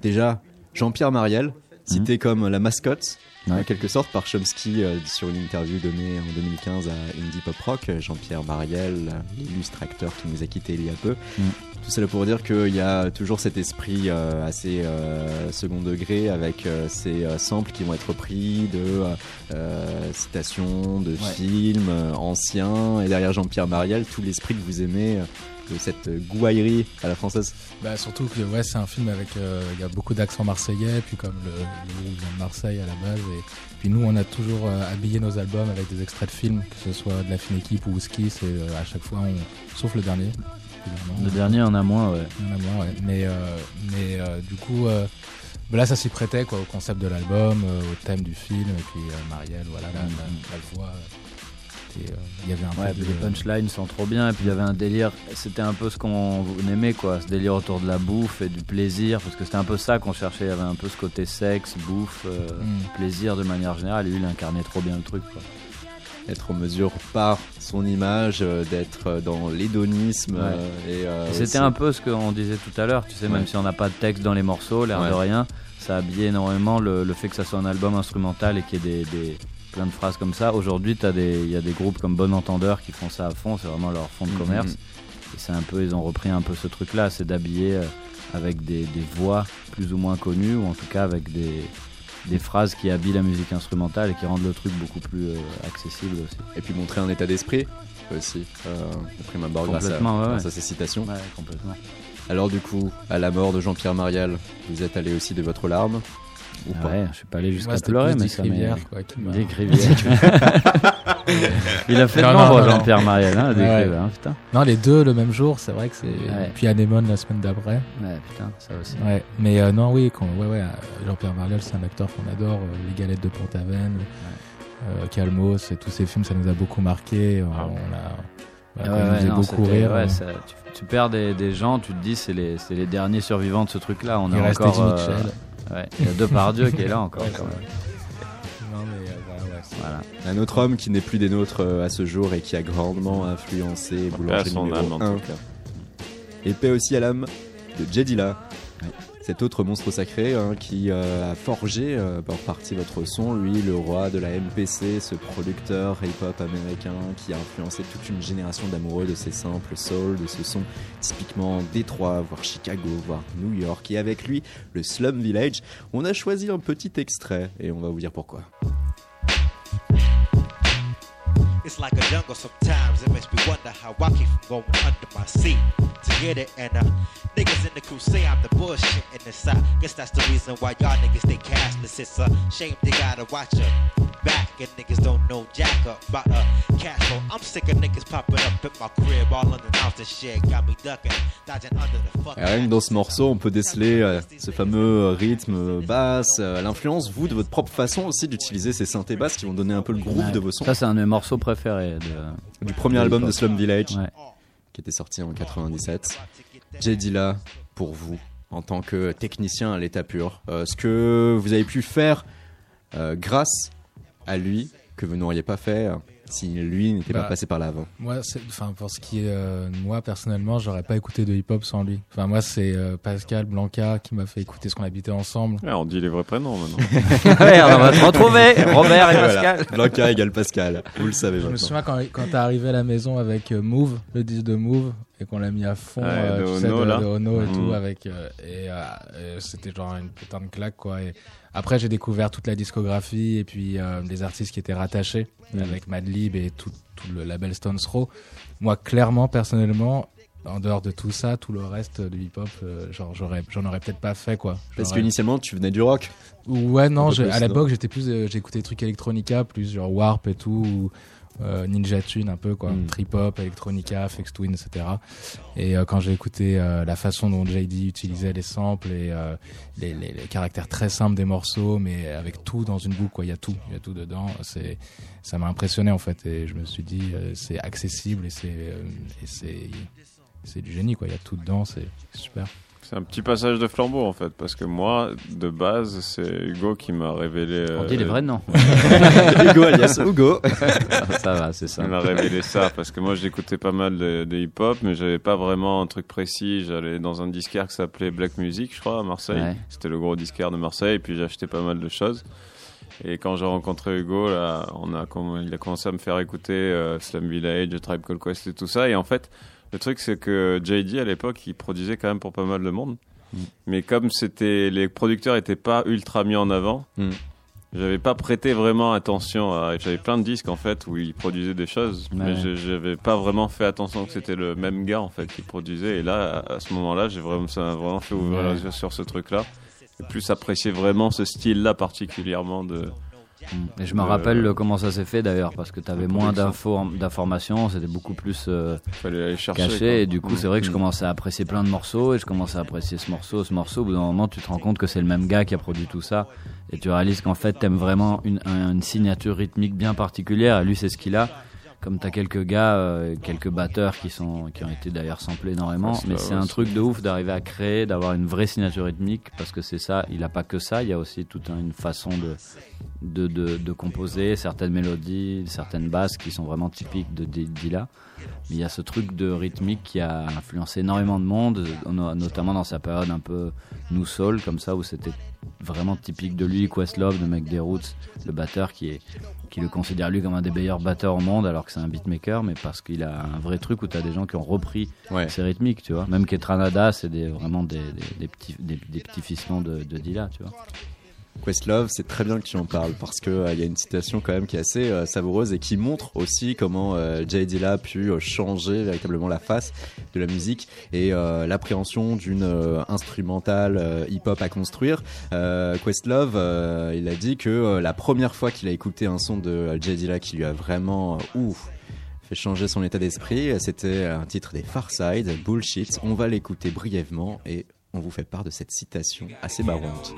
Déjà, Jean-Pierre Mariel, cité comme la mascotte, en quelque sorte, par Chomsky euh, sur une interview donnée en 2015 à Indie Pop Rock. Euh, Jean-Pierre Mariel, euh, l'illustre acteur qui nous a quittés il y a peu. Mhm. Tout cela pour dire qu'il y a toujours cet esprit euh, assez second degré avec ces samples qui vont être pris de citations, de films anciens. Et derrière Jean-Pierre Mariel, tout l'esprit que vous aimez de cette gouaillerie à la française. Bah, surtout que ouais, c'est un film avec euh, il y a beaucoup d'accents marseillais, puis comme le, le groupe vient de Marseille à la base, et puis nous on a toujours euh, habillé nos albums avec des extraits de films, que ce soit de la fine équipe ou Whisky, c'est euh, à chaque fois, on, sauf le dernier. évidemment. Le dernier en a moins, ouais. En a moins, ouais. Mais, euh, mais euh, du coup, euh, bah là, ça s'y prêtait quoi, au concept de l'album, euh, au thème du film, et puis euh, Marielle, voilà, la, la- la voix. Euh, euh, Il y avait un Ouais, peu de- les punchlines sont trop bien. Et puis il y avait un délire, c'était un peu ce qu'on aimait, quoi. Ce délire autour de la bouffe et du plaisir. Parce que c'était un peu ça qu'on cherchait. Il y avait un peu ce côté sexe, bouffe, euh, Mm. plaisir de manière générale. Et lui, il incarnait trop bien le truc, quoi. Être en mesure par son image euh, d'être dans l'hédonisme. Ouais. euh, et, euh, Et C'était un peu ce qu'on disait tout à l'heure, tu sais, même si on n'a pas de texte dans les morceaux, l'air de Ouais. rien, ça habillait énormément le, le fait que ça soit un album instrumental et qu'il y ait des, des- plein de phrases comme ça. Aujourd'hui, il y a des groupes comme Bon Entendeur qui font ça à fond, c'est vraiment leur fond de Mhm. commerce. Et c'est un peu, ils ont repris un peu ce truc-là, c'est d'habiller euh, avec des, des voix plus ou moins connues, ou en tout cas avec des, des phrases qui habillent la musique instrumentale et qui rendent le truc beaucoup plus euh, accessible aussi. Et puis montrer un état d'esprit aussi, euh, prime abord grâce, à, ouais, grâce à ces citations. Ouais, complètement. Alors du coup, à la mort de Jean-Pierre Marial, vous êtes allé aussi de votre larme ou Ah pas ouais, je suis pas allé jusqu'à pleurer, mais ça m'est- Rivière, quoi, qui m'a- Dick Rivière. Il a fait Non, non, non. Jean-Pierre Mariel, hein, Ouais. Hein, putain. Non, les deux le même jour, c'est vrai que c'est. Ouais. Puis Anémone la semaine d'après. Ouais, putain, ça aussi. Ouais, mais euh, non, oui, quand, ouais, ouais, euh, Jean-Pierre Mariel, c'est un acteur qu'on adore. euh, les galettes de Pont-Aven. euh, Calmos et tous ces films, ça nous a beaucoup marqué. On, a, voilà, Ouais, ouais, non, beaucoup rire. ouais, euh, ça- tu, tu perds des, des gens, tu te dis c'est les, c'est les derniers survivants de ce truc-là. On Il a reste encore. Eddie Mitchell. Ouais, il y a deux par Dieu qui est là encore. Ouais, quand même. Non, mais, euh, ouais, c'est- Voilà. Un autre homme qui n'est plus des nôtres euh, à ce jour et qui a grandement influencé Boulanger son numéro âme, en 1. tout cas. Et paix aussi à l'âme de Jedila. Cet autre monstre sacré hein, qui euh, a forgé euh, en partie votre son, lui, le roi de la MPC, ce producteur hip-hop américain qui a influencé toute une génération d'amoureux de ces simples soul, de ce son typiquement Détroit, voire Chicago, voire New York. Et avec lui, le Slum Village, on a choisi un petit extrait et on va vous dire pourquoi. It makes me wonder how I keep from going under my seat to get it. And uh, niggas in the crew say I'm the bullshit in this side. Guess that's the reason why y'all niggas stay cashless. It's a shame they gotta watch your back and niggas don't know jack up about a cash flow. I'm sick of niggas popping up at my crib all unannounced and shit. Got me ducking, dodging under the fucking. Et rien que dans ce morceau, on peut déceler euh, ce fameux euh, rythme euh, basse, euh, l'influence, vous, de votre propre façon aussi d'utiliser ces synthés basses qui vont donner un peu le groove Ouais. de vos sons. Ça, c'est un de mes morceaux préférés. De... du premier de album de. Slum Village, Ouais. qui était sorti en 97. J'ai dit là pour vous, en tant que technicien à l'état pur, euh, ce que vous avez pu faire euh, grâce à lui, que vous n'auriez pas fait euh, si lui n'était Bah, pas passé par là avant. Moi, enfin, pour ce qui est, euh, moi personnellement, j'aurais pas écouté de hip-hop sans lui. Enfin, moi, c'est euh, Pascal Blanca qui m'a fait écouter ce qu'on habitait ensemble. Ouais, on dit les vrais prénoms maintenant. Ouais, on va te retrouver, Robert et Voilà. Pascal. Blanca égale Pascal, vous le savez Je me maintenant. souviens quand, quand t'es arrivé à la maison avec euh, Move, le disque de Move, et qu'on l'a mis à fond, Ouais, euh, de tu sais, Ono, de, là. de Ono et Mhm. tout, avec, euh, et, euh, et c'était genre une putain de claque, quoi. Et après, j'ai découvert toute la discographie et puis euh, des artistes qui étaient rattachés Mhm. avec Madlib et tout, tout le label Stones Throw. Moi, clairement, personnellement, en dehors de tout ça, tout le reste du hip-hop, euh, genre, j'aurais, j'en aurais peut-être pas fait, quoi. Parce qu'initialement, tu venais du rock. Ouais, non, plus, à l'époque, j'étais plus, euh, j'écoutais des trucs electronica, plus genre Warp et tout, ou euh, Ninja Tune un peu, quoi. Mm. Trip Hop, Electronica, Fex Twin, etc. Et euh, quand j'ai écouté euh, la façon dont JD utilisait les samples et les, les, les caractères très simples des morceaux, mais avec tout dans une boucle, quoi. Il y a tout, il y a tout dedans. C'est, ça m'a impressionné, en fait. Et je me suis dit, c'est accessible et c'est, c'est, c'est du génie, quoi. Il y a tout dedans, c'est super. C'est un petit passage de flambeau en fait, parce que moi, de base, c'est Hugo qui m'a révélé. On euh, dit les vrais noms. Hugo alias Hugo. ça va, c'est ça. Il m'a révélé ça parce que moi j'écoutais pas mal de, de hip-hop, mais j'avais pas vraiment un truc précis. J'allais dans un disquaire qui s'appelait Black Music, je crois, à Marseille. Ouais. C'était le gros disquaire de Marseille, et puis j'achetais pas mal de choses. Et quand j'ai rencontré Hugo, là, on a, il a commencé à me faire écouter euh, Slum Village, Tribe Called Quest et tout ça. Et en fait, le truc c'est que JD à l'époque, il produisait quand même pour pas mal de monde. Mm. Mais comme c'était, les producteurs étaient pas ultra mis en avant, Mm. j'avais pas prêté vraiment attention à. J'avais plein de disques en fait où il produisait des choses, mais Ouais. je- j'avais pas vraiment fait attention que c'était le même gars en fait qui produisait. Et là, à, à ce moment-là, j'ai vraiment, ça m'a vraiment fait ouvrir Ouais. les yeux sur ce truc-là. Et plus apprécier vraiment ce style-là particulièrement de. Et je me de- rappelle euh, comment ça s'est fait d'ailleurs, parce que tu avais moins d'infos, d'informations, c'était beaucoup plus euh, aller chercher. caché. quoi. Et du coup, c'est vrai que je Mm. commençais à apprécier plein de morceaux, et je commençais à apprécier ce morceau, ce morceau. Au bout d'un moment, tu te rends compte que c'est le même gars qui a produit tout ça, et tu réalises qu'en fait, t'aimes vraiment une, un- une signature rythmique bien particulière. Et lui, c'est ce qu'il a. Comme t'as quelques gars, euh, quelques batteurs qui sont, qui ont été d'ailleurs samplés énormément, mais c'est un truc de ouf d'arriver à créer, d'avoir une vraie signature rythmique, parce que c'est ça. Il a pas que ça, il y a aussi toute une façon de, de, de, de composer, certaines mélodies, certaines basses qui sont vraiment typiques de Dilla. Il y a ce truc de rythmique qui a influencé énormément de monde, no- notamment dans sa période un peu new soul, comme ça, où c'était vraiment typique de lui, Questlove, le mec des Roots, le batteur qui est qui le considère lui comme un des meilleurs batteurs au monde alors que c'est un beatmaker mais parce qu'il a un vrai truc où tu as des gens qui ont repris Ouais. ses rythmiques tu vois même Ketranada c'est des, vraiment des, des, des petits des, des petits fistons de, de Dilla tu vois Questlove, c'est très bien que tu en parles parce que euh, il y a une citation quand même qui est assez euh, savoureuse et qui montre aussi comment euh, Jay Dilla a pu euh, changer véritablement la face de la musique et euh, l'appréhension d'une euh, instrumentale euh, hip-hop à construire. Euh, Questlove, euh, il a dit que euh, la première fois qu'il a écouté un son de euh, Jay Dilla qui lui a vraiment euh, ouf fait changer son état d'esprit, euh, c'était un titre des Farside, Bullshit. On va l'écouter brièvement et on vous fait part de cette citation assez marrante.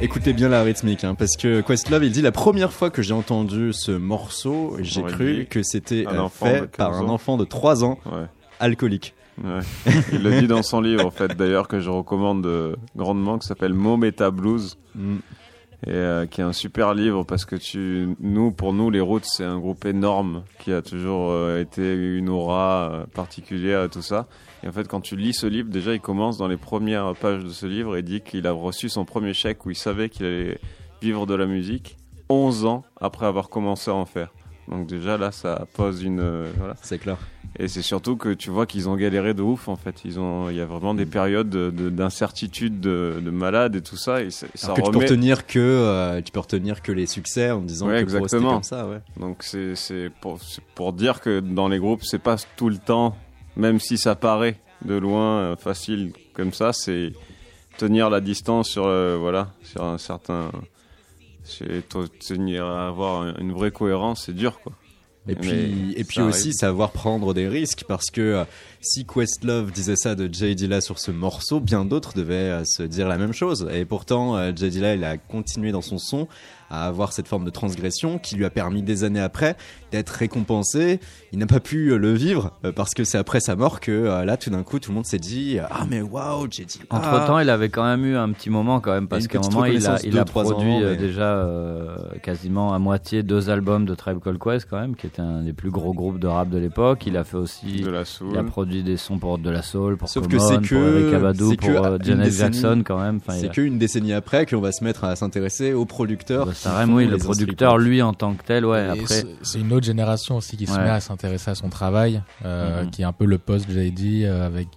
Écoutez bien la rythmique, hein, parce que Questlove, il dit la première fois que j'ai entendu ce morceau, j'ai cru que c'était fait par un enfant de 3 ans alcoolique. Il le dit dans son livre, en fait, d'ailleurs, que je recommande grandement, qui s'appelle Mometa Blues, mm. Et euh, qui est un super livre parce que tu, nous, pour nous, les Roots, c'est un groupe énorme qui a toujours euh, été une aura euh, particulière et tout ça. Et en fait, quand tu lis ce livre, déjà, il commence dans les premières pages de ce livre et dit qu'il a reçu son premier chèque où il savait qu'il allait vivre de la musique 11 ans après avoir commencé à en faire. Donc déjà là, ça pose une euh, voilà. C'est clair. Et c'est surtout que tu vois qu'ils ont galéré de ouf en fait. Ils ont, il y a vraiment des périodes de- de- d'incertitude, de, de, malades et tout ça. Et ça, Alors que tu peux remet- retenir que euh, tu peux retenir que les succès en disant Ouais, que pour eux, c'était exactement. comme ça, ouais. Donc c'est c'est pour, pour dire que dans les groupes, c'est pas tout le temps, même si ça paraît de loin euh, facile comme ça, c'est tenir la distance sur voilà sur un certain, tenir avoir un- une vraie cohérence, c'est dur quoi. Et Mais puis, et puis arrive. aussi savoir prendre des risques parce que euh, si Questlove disait ça de Jay Dilla sur ce morceau, bien d'autres devaient euh, se dire la même chose. Et pourtant, euh, Jay Dilla, il a continué dans son son à avoir cette forme de transgression qui lui a permis des années après d'être récompensé. Il n'a pas pu euh, le vivre euh, parce que c'est après sa mort que euh, là, tout d'un coup, tout le monde s'est dit ah mais waouh, Jay Dilla. Entre temps, il avait quand même eu un petit moment quand même parce qu'à un moment il a, reconnaissance il deux, a trois produit ans, mais- déjà euh, quasiment à moitié deux albums de Tribe Called Quest quand même, qui était un des plus gros groupes de rap de l'époque. Il a fait aussi, De la soul. il a produit des sons pour de la soul, pour Sauf que Common, c'est pour que- Eric Abadou, c'est pour que euh, une Janet décennie- Jackson quand même. Enfin, C'est a- qu'une décennie après qu'on va se mettre à s'intéresser aux producteurs. Oui, le producteur, lui, en tant que tel, ouais. Et Après, c'est- une autre génération aussi qui se met à s'intéresser à son travail, euh, Mhm. qui est un peu le post-JD euh, avec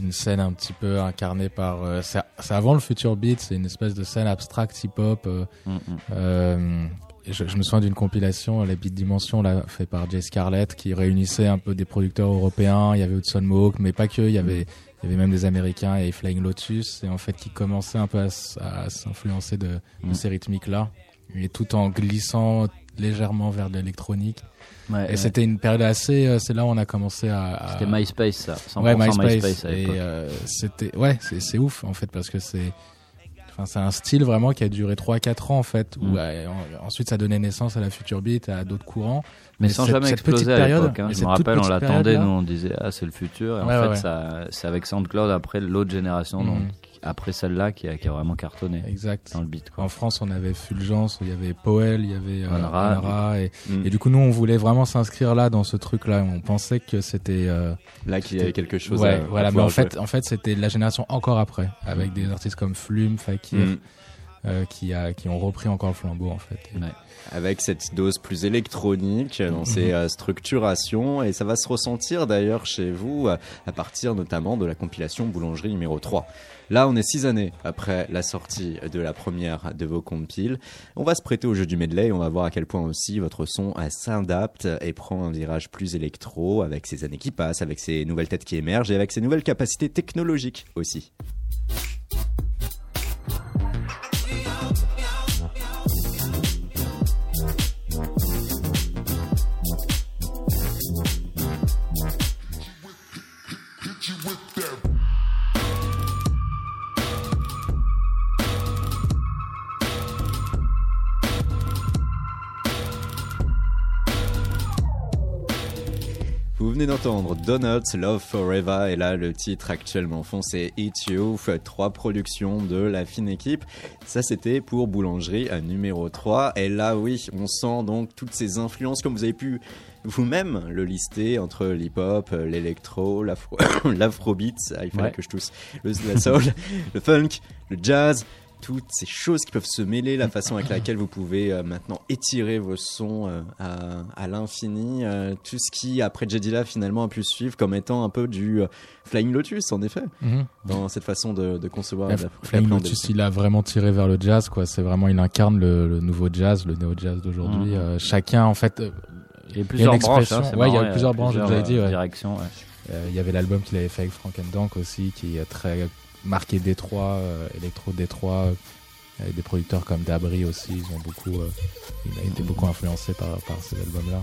une scène un petit peu incarnée par. euh, c'est avant le Future Beat, c'est une espèce de scène abstract hip-hop. euh, Mhm. euh, et je, je me souviens d'une compilation, la Beat Dimension, là, fait par Jay Scarlett, qui réunissait un peu des producteurs européens. Il y avait Hudson Mohawk, mais pas que. Il y avait, il y avait même des Américains et Flying Lotus, et en fait, qui commençaient un peu à, s'influencer de, de Mhm. ces rythmiques-là, et tout en glissant légèrement vers de l'électronique. Ouais, et ouais. c'était une période assez. euh, C'est là où on a commencé à. à- C'était MySpace, ça. 100% Ouais, MySpace. MySpace à et euh, c'était. Ouais, c'est ouf en fait parce que c'est. Enfin, c'est un style vraiment qui a duré 3-4 ans en fait. Où, Mm. euh, en- ensuite, ça donnait naissance à la Future Beat, à d'autres courants. Mais sans cette- jamais cette petite exploser à période, l'époque. hein. Je me rappelle, on petite l'attendait, nous on disait ah c'est le futur. Et Ouais, en fait, ouais. ça, c'est avec SoundCloud après l'autre génération, donc après celle-là qui a, qui a vraiment cartonné Exact. dans le beat. Quoi. En France, on avait Fulgence, il y avait Powell, il y avait euh, et, Mm. et du coup, nous, on voulait vraiment s'inscrire là dans ce truc-là. On pensait que c'était euh, Là qu'il y avait quelque chose Ouais, à- à voilà. Mais en fait, jouer. en fait, c'était la génération encore après, avec des artistes comme Flume, Fakir, Mm. euh, qui a, qui ont repris encore le flambeau en fait. Et- Ouais. Avec cette dose plus électronique dans Mhm. ces euh, structurations et ça va se ressentir d'ailleurs chez vous euh, à partir notamment de la compilation Boulangerie numéro 3. Là, on est six années après la sortie de la première de vos compiles. On va se prêter au jeu du medley et on va voir à quel point aussi votre son euh, s'adapte et prend un virage plus électro avec ces années qui passent, avec ces nouvelles têtes qui émergent et avec ces nouvelles capacités technologiques aussi. D'entendre Donuts, Love Forever, et là le titre actuellement c'est Eat You, trois productions de la fine équipe. Ça c'était pour Boulangerie à numéro 3, et là oui, on sent donc toutes ces influences comme vous avez pu vous-même le lister entre l'hip-hop, l'électro, l'afro- l'afrobeat, ah, il fallait Ouais. que je tousse, le, la soul, le funk, le jazz, toutes ces choses qui peuvent se mêler, la façon avec laquelle vous pouvez euh, maintenant étirer vos sons euh, à, à l'infini, euh, tout ce qui après Jedila finalement a pu suivre comme étant un peu du euh, Flying Lotus en effet, Mhm. dans cette façon de, de concevoir. Ouais, la- Flying. Lotus, il a vraiment tiré vers le jazz, quoi. C'est vraiment, il incarne le, le nouveau jazz, le néo-jazz d'aujourd'hui. Mhm. Euh, chacun, en fait, euh, Il y a plusieurs branches, hein, il y a plusieurs branches, vous avez dit, ouais. directions. ouais. Euh, il y avait l'album qu'il avait fait avec Frank and Dank aussi, qui est très marqué Détroit, euh, électro Détroit, euh, avec des producteurs comme Dabri aussi, ils ont beaucoup, euh, il a été beaucoup influencé par, par ces albums-là.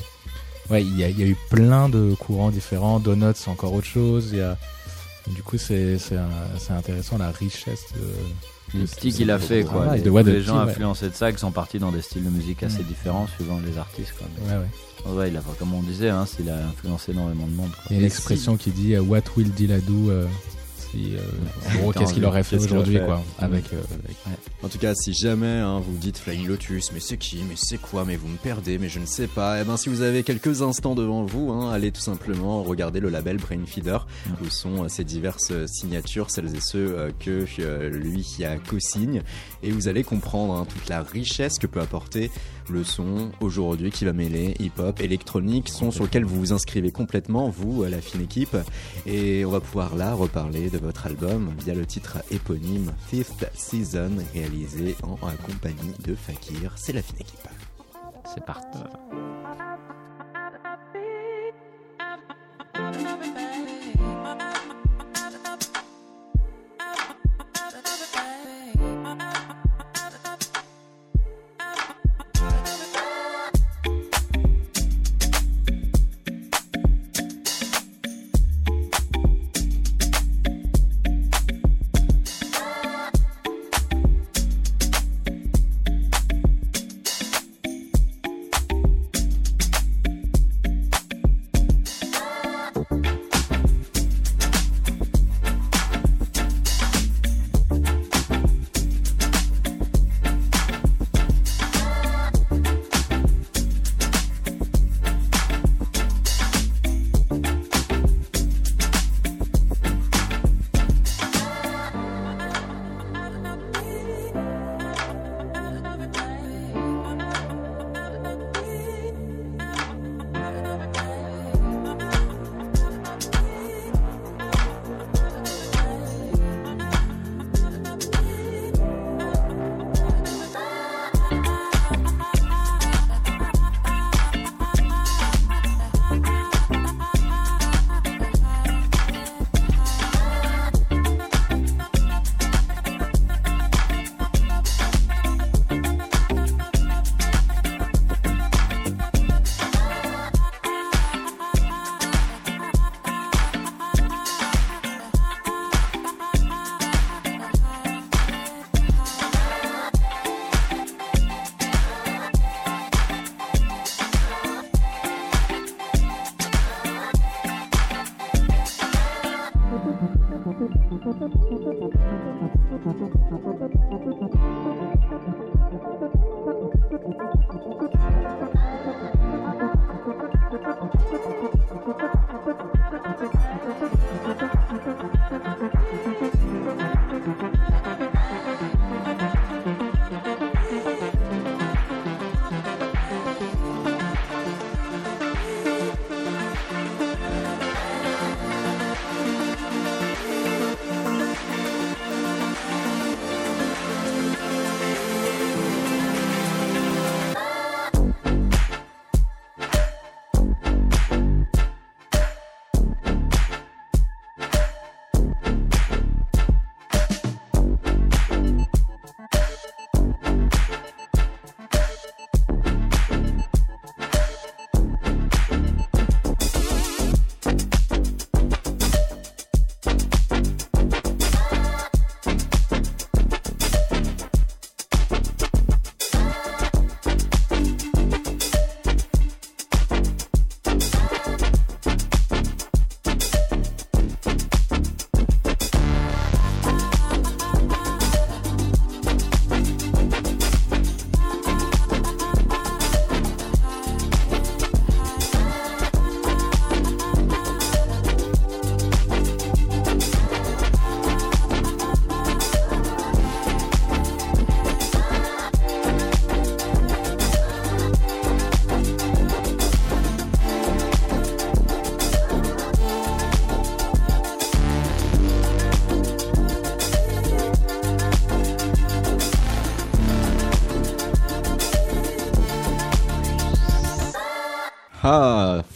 Ouais, il y, a, il y a eu plein de courants différents. Donuts, c'est encore autre chose. Il y a, du coup, c'est intéressant la richesse Les petits qu'il a fait, quoi. Voilà, les, de les the gens ouais. influencés de ça qui sont partis dans des styles de musique assez Mm. différents suivant les artistes, quoi. Mais- Ouais, ouais. Ouais, il a, comme on disait, hein, il a influencé énormément de monde. Quoi. Il y a une expression qui dit What will Diladou euh, euh, En gros, qu'est-ce qu'il aurait fait aujourd'hui, quoi Avec. Euh, avec- En tout cas, si jamais hein, vous dites Flying Lotus, mais c'est qui, mais c'est quoi, mais vous me perdez, mais je ne sais pas. Eh ben, si vous avez quelques instants devant vous, hein, allez tout simplement regarder le label Brainfeeder, où sont ces diverses euh, signatures, celles et ceux que lui a co-signe, et vous allez comprendre hein, toute la richesse que peut apporter le son aujourd'hui qui va mêler hip-hop, électronique, son sur lequel vous vous inscrivez complètement, vous, la fine équipe, et on va pouvoir là reparler de votre album via le titre éponyme Fifth Season, réalisé en, en compagnie de Fakir. C'est la fine équipe. C'est parti.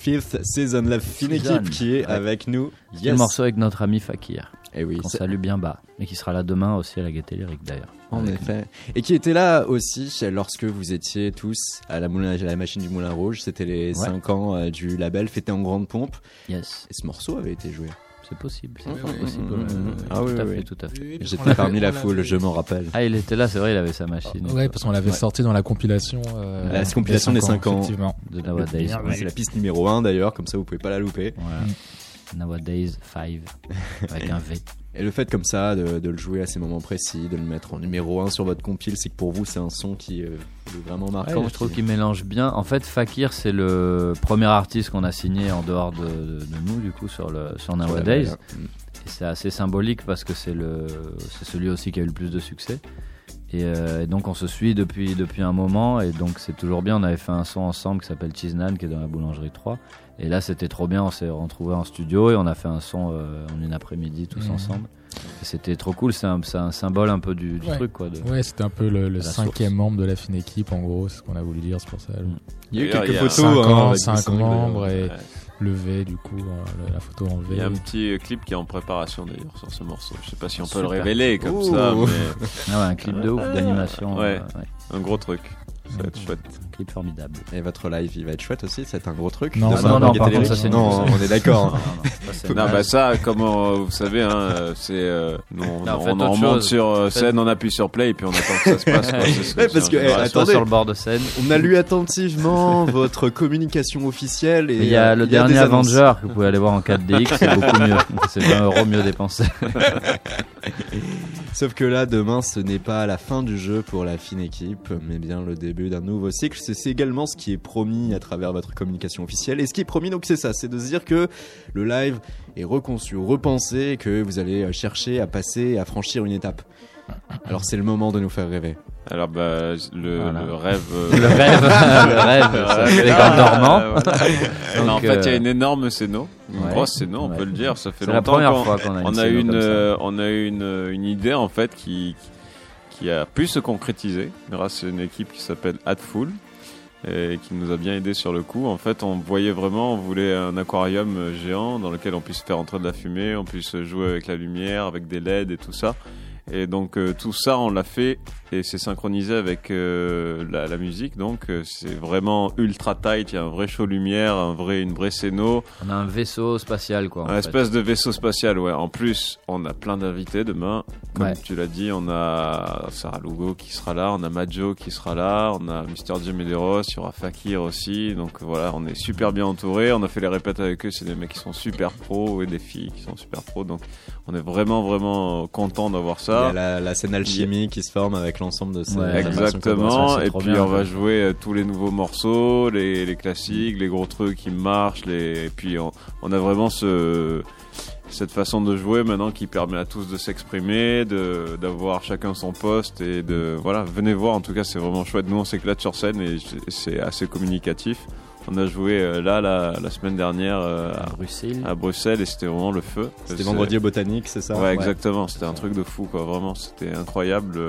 Fifth Season, la fine équipe qui est Ouais. avec nous. C'est le morceau avec notre ami Fakir. Et oui, qu'on salue bien bas. Et qui sera là demain aussi à la Gaieté Lyrique d'ailleurs. En effet. Et qui était là aussi lorsque vous étiez tous à la, moulin, à la machine du Moulin Rouge. C'était les Ouais. 5 ans euh, du label fêté en grande pompe. Yes. Et ce morceau avait été joué. C'est possible, c'est ouais. possible. Mm, mm, mm. Ah oui, tout à oui, fait, oui. tout à fait. Oui, parce qu'on J'étais parmi la foule, je m'en rappelle. Ah, il était là, c'est vrai, il avait sa machine. Ouais, parce qu'on l'avait Ouais. sorti dans la compilation. euh, La compilation des 5 ans. effectivement. De Nowadays. Ouais, C'est la piste numéro 1 d'ailleurs, comme ça vous pouvez pas la louper. Voilà. Nowadays 5 avec un V. Et le fait comme ça de, de le jouer à ces moments précis, de le mettre en numéro 1 sur votre compile, c'est que pour vous c'est un son qui euh, est vraiment marquant. Ouais, je trouve qui- qu'il mélange bien. En fait, Fakir, c'est le premier artiste qu'on a signé en dehors de, de- de nous, du coup, sur, le, sur Nowadays. Voilà. Et c'est assez symbolique parce que c'est le, c'est celui aussi qui a eu le plus de succès. Et, euh, et donc on se suit depuis, depuis un moment et donc c'est toujours bien. On avait fait un son ensemble qui s'appelle Cheese Nan qui est dans la boulangerie 3. Et là c'était trop bien, on s'est retrouvés en studio et on a fait un son euh, en une après-midi tous Mhm. ensemble. C'était trop cool, c'est un, symbole un peu du, du Ouais. truc quoi. De, Ouais, c'était un peu le, cinquième source. membre de la fine équipe, en gros, c'est ce qu'on a voulu dire, c'est pour ça. Il y a eu quelques photos. Cinq hein, ans, avec cinq des sons, membres et le V, du coup, euh, la photo en V. Il y a un petit euh, clip qui est en préparation d'ailleurs sur ce morceau. Je sais pas si on peut le révéler comme Ouh. ça, mais Ah ouais, un clip de ouf d'animation. Ouais. euh, ouais. un gros truc. Ça va être chouette. Un clip formidable. Et votre live, il va être chouette aussi, c'est un gros truc. Non, non, non, par contre, ça, c'est Non, une- on est d'accord. Non, bah ça, comme euh, vous savez, hein, euh, c'est euh, on, Non, on, monte chose. sur euh, scène, on appuie sur play et puis on attend que ça se passe. Ouais, parce que, eh, attendez. sur le bord de scène. On a lu attentivement votre communication officielle. Et Il y a le dernier. Avenger que vous pouvez aller voir en 4DX, c'est beaucoup mieux. C'est 20 euros mieux dépensé. Sauf que là, demain, ce n'est pas la fin du jeu pour la fine équipe, mais bien le début d'un nouveau cycle. C'est également ce qui est promis à travers votre communication officielle. Et ce qui est promis, donc, c'est ça, c'est de se dire que le live est reconçu, repensé, que vous allez chercher à passer, à franchir une étape. Alors, c'est le moment de nous faire rêver. Alors bah le, Voilà. le rêve. euh, Le rêve, le rêve, ça fait grand dormant. Voilà. Donc, Non, en fait, il y a euh, une énorme scéno, une ouais. grosse scéno, on Ouais. peut le dire. Ça fait longtemps qu'on- qu'on a une on a une, euh, on a une, une idée en fait qui, qui a pu se concrétiser grâce à une équipe qui s'appelle Hatful et qui nous a bien aidé sur le coup. En fait, on voyait vraiment, on voulait un aquarium géant dans lequel on puisse faire entrer de la fumée, on puisse jouer avec la lumière, avec des LED et tout ça. Et donc euh, tout ça, on l'a fait et c'est synchronisé avec euh, la, la musique. Donc euh, c'est vraiment ultra tight. Il y a un vrai show lumière, un vrai, une vraie scéno. On a un vaisseau spatial, quoi. Un fait. espèce de vaisseau spatial, ouais. En plus, on a plein d'invités demain. Comme Ouais. tu l'as dit, on a Sarah Lugo qui sera là, on a Majo qui sera là, on a Mr. Jim Medeiros, il y aura Fakir aussi. Donc voilà, on est super bien entouré. On a fait les répètes avec eux, c'est des mecs qui sont super pros et des filles qui sont super pros. Donc on est vraiment, vraiment content d'avoir Il y a ça. la, la scène alchimie qui se forme avec l'ensemble de ces Ouais, Exactement, et puis bien, on va jouer euh, tous les nouveaux morceaux, les, les classiques, les gros trucs qui marchent, les... et puis on, on a vraiment ce, cette façon de jouer maintenant qui permet à tous de s'exprimer, de d'avoir chacun son poste et de voilà, venez voir en tout cas c'est vraiment chouette. Nous on s'éclate sur scène et c'est assez communicatif. On a joué euh, là la, la semaine dernière euh, à Bruxelles. à Bruxelles et c'était vraiment le feu. C'était vendredi au botanique, c'est ça? Ouais, exactement. C'était un truc de fou, quoi. Vraiment, c'était incroyable.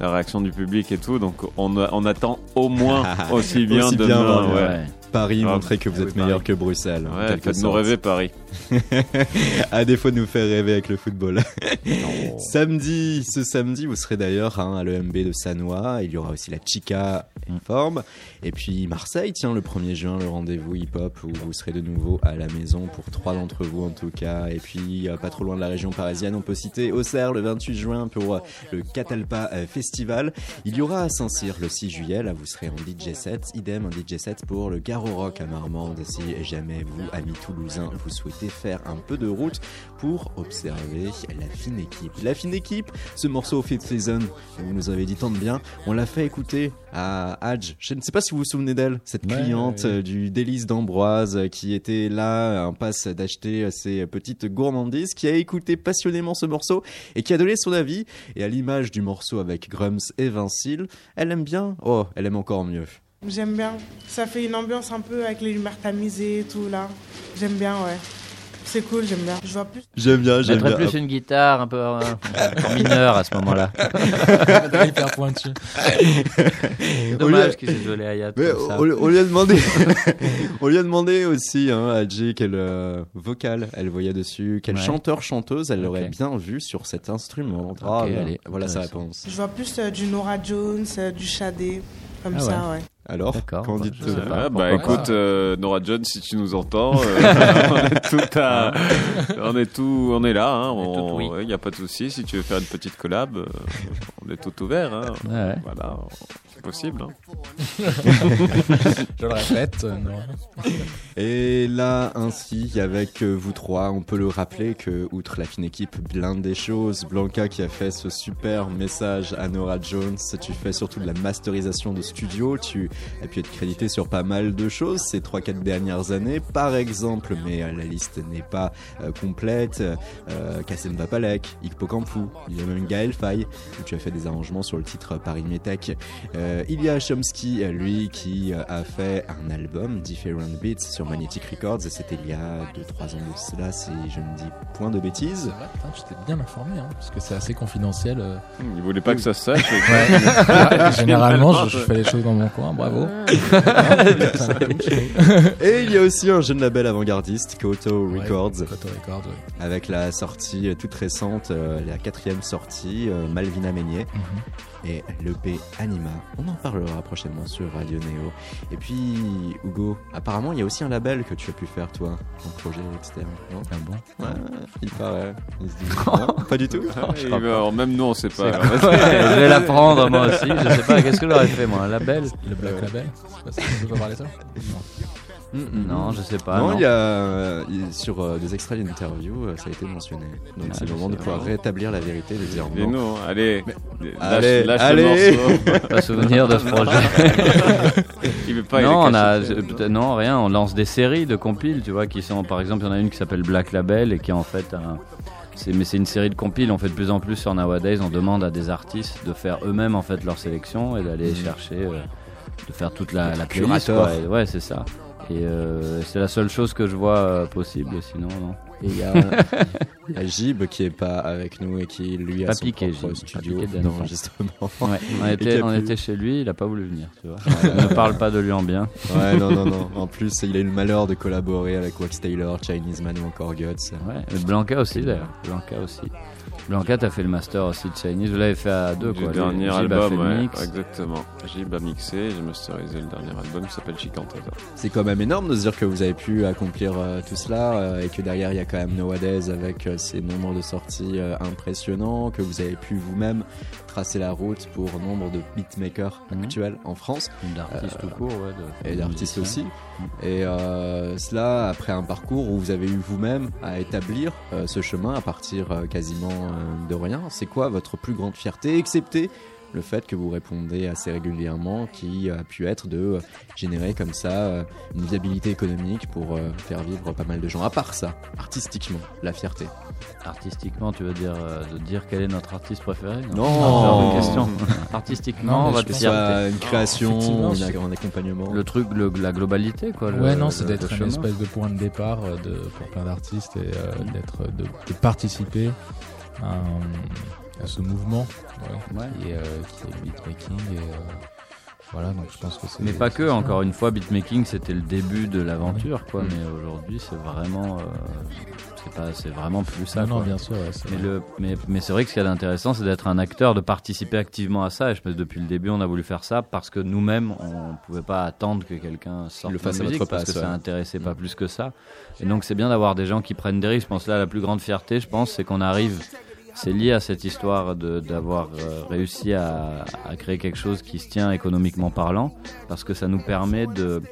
La réaction du public et tout, donc on, attend au moins aussi bien Aussi bien, demain. ouais. ouais. Paris, Ah, montrer que vous oui, êtes meilleur Paris. que Bruxelles. en Ouais, faites-nous rêver Paris. à défaut de nous faire rêver avec le football. samedi, ce samedi, vous serez d'ailleurs hein, à l'EMB de Sanois. Il y aura aussi la Chica en forme. Et puis Marseille, tiens, le 1er juin, le rendez-vous hip-hop où vous serez de nouveau à la maison pour trois d'entre vous en tout cas. Et puis, euh, pas trop loin de la région parisienne, on peut citer Auxerre le 28 juin pour euh, le Catalpa euh, Festival. Il y aura à Saint-Cyr le 6 juillet, là vous serez en DJ set. Idem, un DJ set pour le Garo Rock à Marmande. Si jamais vous, amis toulousains, vous souhaitez faire un peu de route pour observer la fine équipe. La fine équipe, ce morceau Fit Season, vous nous avez dit tant de bien, on l'a fait écouter à Hadj. Je ne sais pas si vous vous souvenez d'elle, cette Ouais, cliente ouais, ouais. du délice d'Ambroise qui était là, en passe d'acheter ses petites gourmandises, qui a écouté passionnément ce morceau et qui a donné son avis. Et à l'image du morceau avec Grums et Vincile, elle aime bien, oh, elle aime encore mieux. J'aime bien. Ça fait une ambiance un peu avec les lumières tamisées et tout là. J'aime bien, ouais. C'est cool, j'aime bien. Je vois plus. J'aime bien, Je mettrais plus une guitare un peu euh, en mineur à ce moment-là. hyper pointu. Dommage qu'il s'est comme ça. on, on lui a demandé, on lui a demandé aussi hein, à Jay quel euh, vocal elle voyait dessus, quel Ouais. chanteur chanteuse elle Ok. aurait bien vu sur cet instrument. Ah, Ok, bien. allez, voilà sa réponse. Je vois plus euh, du Nora Jones, euh, du Shadé. Comme Ah ça, ouais. ouais. Alors, qu'en bah, dites je sais pas. Ouais, bah pourquoi écoute, euh, Nora Jones, si tu nous entends, euh, on est tout à, on est tout, on est là. Hein, On il y a pas de souci. Si tu veux faire une petite collab, euh, on est tout ouvert. Hein. Ouais. Voilà, c'est possible. Hein. Je le répète, non. Et là, ainsi, avec vous trois, on peut le rappeler que, outre la fine équipe blinde des choses, Blanca qui a fait ce super message à Nora Jones, tu fais surtout de la masterisation de studio, tu as pu être crédité sur pas mal de choses ces 3-4 dernières années, par exemple, mais euh, la liste n'est pas euh, complète, euh, Kassem Vapalek, Ikpo Kampou, il y a même Gaël Faye, où tu as fait des arrangements sur le titre Paris Metech. Euh, il y a Chomsky, lui, qui a fait un album, Different Beats, sur Magnetic Records, et c'était il y a 2-3 ans de cela, si je ne dis point de bêtises. j'étais bien informé, hein, parce que c'est assez confidentiel. Il voulait pas que ça se sache. et Ouais. Généralement, je, je fais les choses dans mon coin, bravo. Et il y a aussi un jeune label avant-gardiste, Koto Ouais, Records, Koto Records, ouais. avec la sortie toute récente, euh, la quatrième sortie, euh, Malvina Meignet. Mhm. Et l'EP Anima. On en parlera prochainement sur Radio Neo. Et puis, Hugo, apparemment, il y a aussi un label que tu as pu faire, toi, un projet externe. Non? Ah bon? Ouais, il paraît. Il se dit, non, pas du tout. Et, euh, même nous, on sait pas. Ouais, je vais l'apprendre moi aussi. Je sais pas, qu'est-ce que j'aurais fait moi? Un label? Le Black Label? C'est pas ça, on peut parler de ça Non. Non, je sais pas. non, non. il y a euh, sur euh, des extraits d'interview, euh, ça a été mentionné. Donc Ah, c'est le moment de pouvoir rétablir la vérité, de dire non. nous, allez, lâche, Allez, lâche allez. le morceau. Pas souvenir de ce projet. Il veut pas, non, on a, non, rien. On lance des séries de compiles, tu vois, qui sont, par exemple, il y en a une qui s'appelle Black Label et qui est en fait un. C'est, mais c'est une série de compiles. On fait de plus en plus sur Nowadays. On demande à des artistes de faire eux-mêmes en fait leur sélection et d'aller chercher, euh, de faire toute la, la playlist. Quoi. Et ouais, c'est ça. Et euh, c'est la seule chose que je vois euh, possible. Sinon, non. Et il y a, y a qui est pas avec nous et qui lui a Pas son piqué, propre Jib, pas studio piqué d'enregistrement. Ouais, on, était, on pu- était chez lui. Il a pas voulu venir. Tu vois. ne parle pas de lui en bien. Ouais, non, non, non. En plus, il a eu le malheur de collaborer avec Wax Taylor, Chinese Man ou encore Guts. Ouais, Blanca aussi d'ailleurs. Blanca aussi. Blanca, t'as fait le master aussi de Chinese. Vous l'avez fait à deux, Du quoi. dernier Jib a album, le ouais, mix. exactement. Jib a mixé, j'ai masterisé le dernier album qui s'appelle Chicantaza. C'est quand même énorme de se dire que vous avez pu accomplir euh, tout cela euh, et que derrière il y a quand même Nowadays avec euh, ses nombres de sorties euh, impressionnants, que vous avez pu vous-même tracer la route pour nombre de beatmakers Mhm. actuels en France D'artistes Euh, tout court, ouais. de- et d'artistes aussi. Et euh, cela après un parcours où vous avez eu vous-même à établir euh, ce chemin à partir euh, quasiment euh, de rien. C'est quoi votre plus grande fierté, excepté le fait que vous répondez assez régulièrement, qui a pu être de euh, générer comme ça euh, une viabilité économique pour euh, faire vivre pas mal de gens. À part ça, artistiquement, la fierté. Artistiquement, tu veux dire, de dire quel est notre artiste préféré Non? Question. Artistiquement, fierté. soit une création, c'est- un accompagnement. Le truc, le- la globalité, quoi. le- Ouais, non, c'est d'être une espèce de point de départ de, pour plein d'artistes et euh, d'être, de, de participer à, un- à ce mouvement ouais, Ouais. qui, est, euh, qui est le beatmaking. Et, euh, voilà, donc je pense que c'est. Mais pas que, encore une fois, beatmaking c'était le début de l'aventure, quoi. Mm. Mais aujourd'hui, c'est vraiment, euh, c'est pas, c'est vraiment plus ça. Non, non, quoi. bien sûr. ouais, c'est Mais, vrai. le, mais, mais c'est vrai que ce qu'il y a d'intéressant, c'est d'être un acteur, de participer activement à ça. Et je pense que depuis le début, on a voulu faire ça parce que nous-mêmes, on pouvait pas attendre que quelqu'un sorte Le fasse à musique parce place, que ça ouais. intéressait pas Mm. plus que ça. Et donc, c'est bien d'avoir des gens qui prennent des risques. Je pense là, la plus grande fierté, je pense, c'est qu'on arrive. C'est lié à cette histoire d'avoir euh, réussi à, créer quelque chose qui se tient économiquement parlant, parce que ça nous permet de,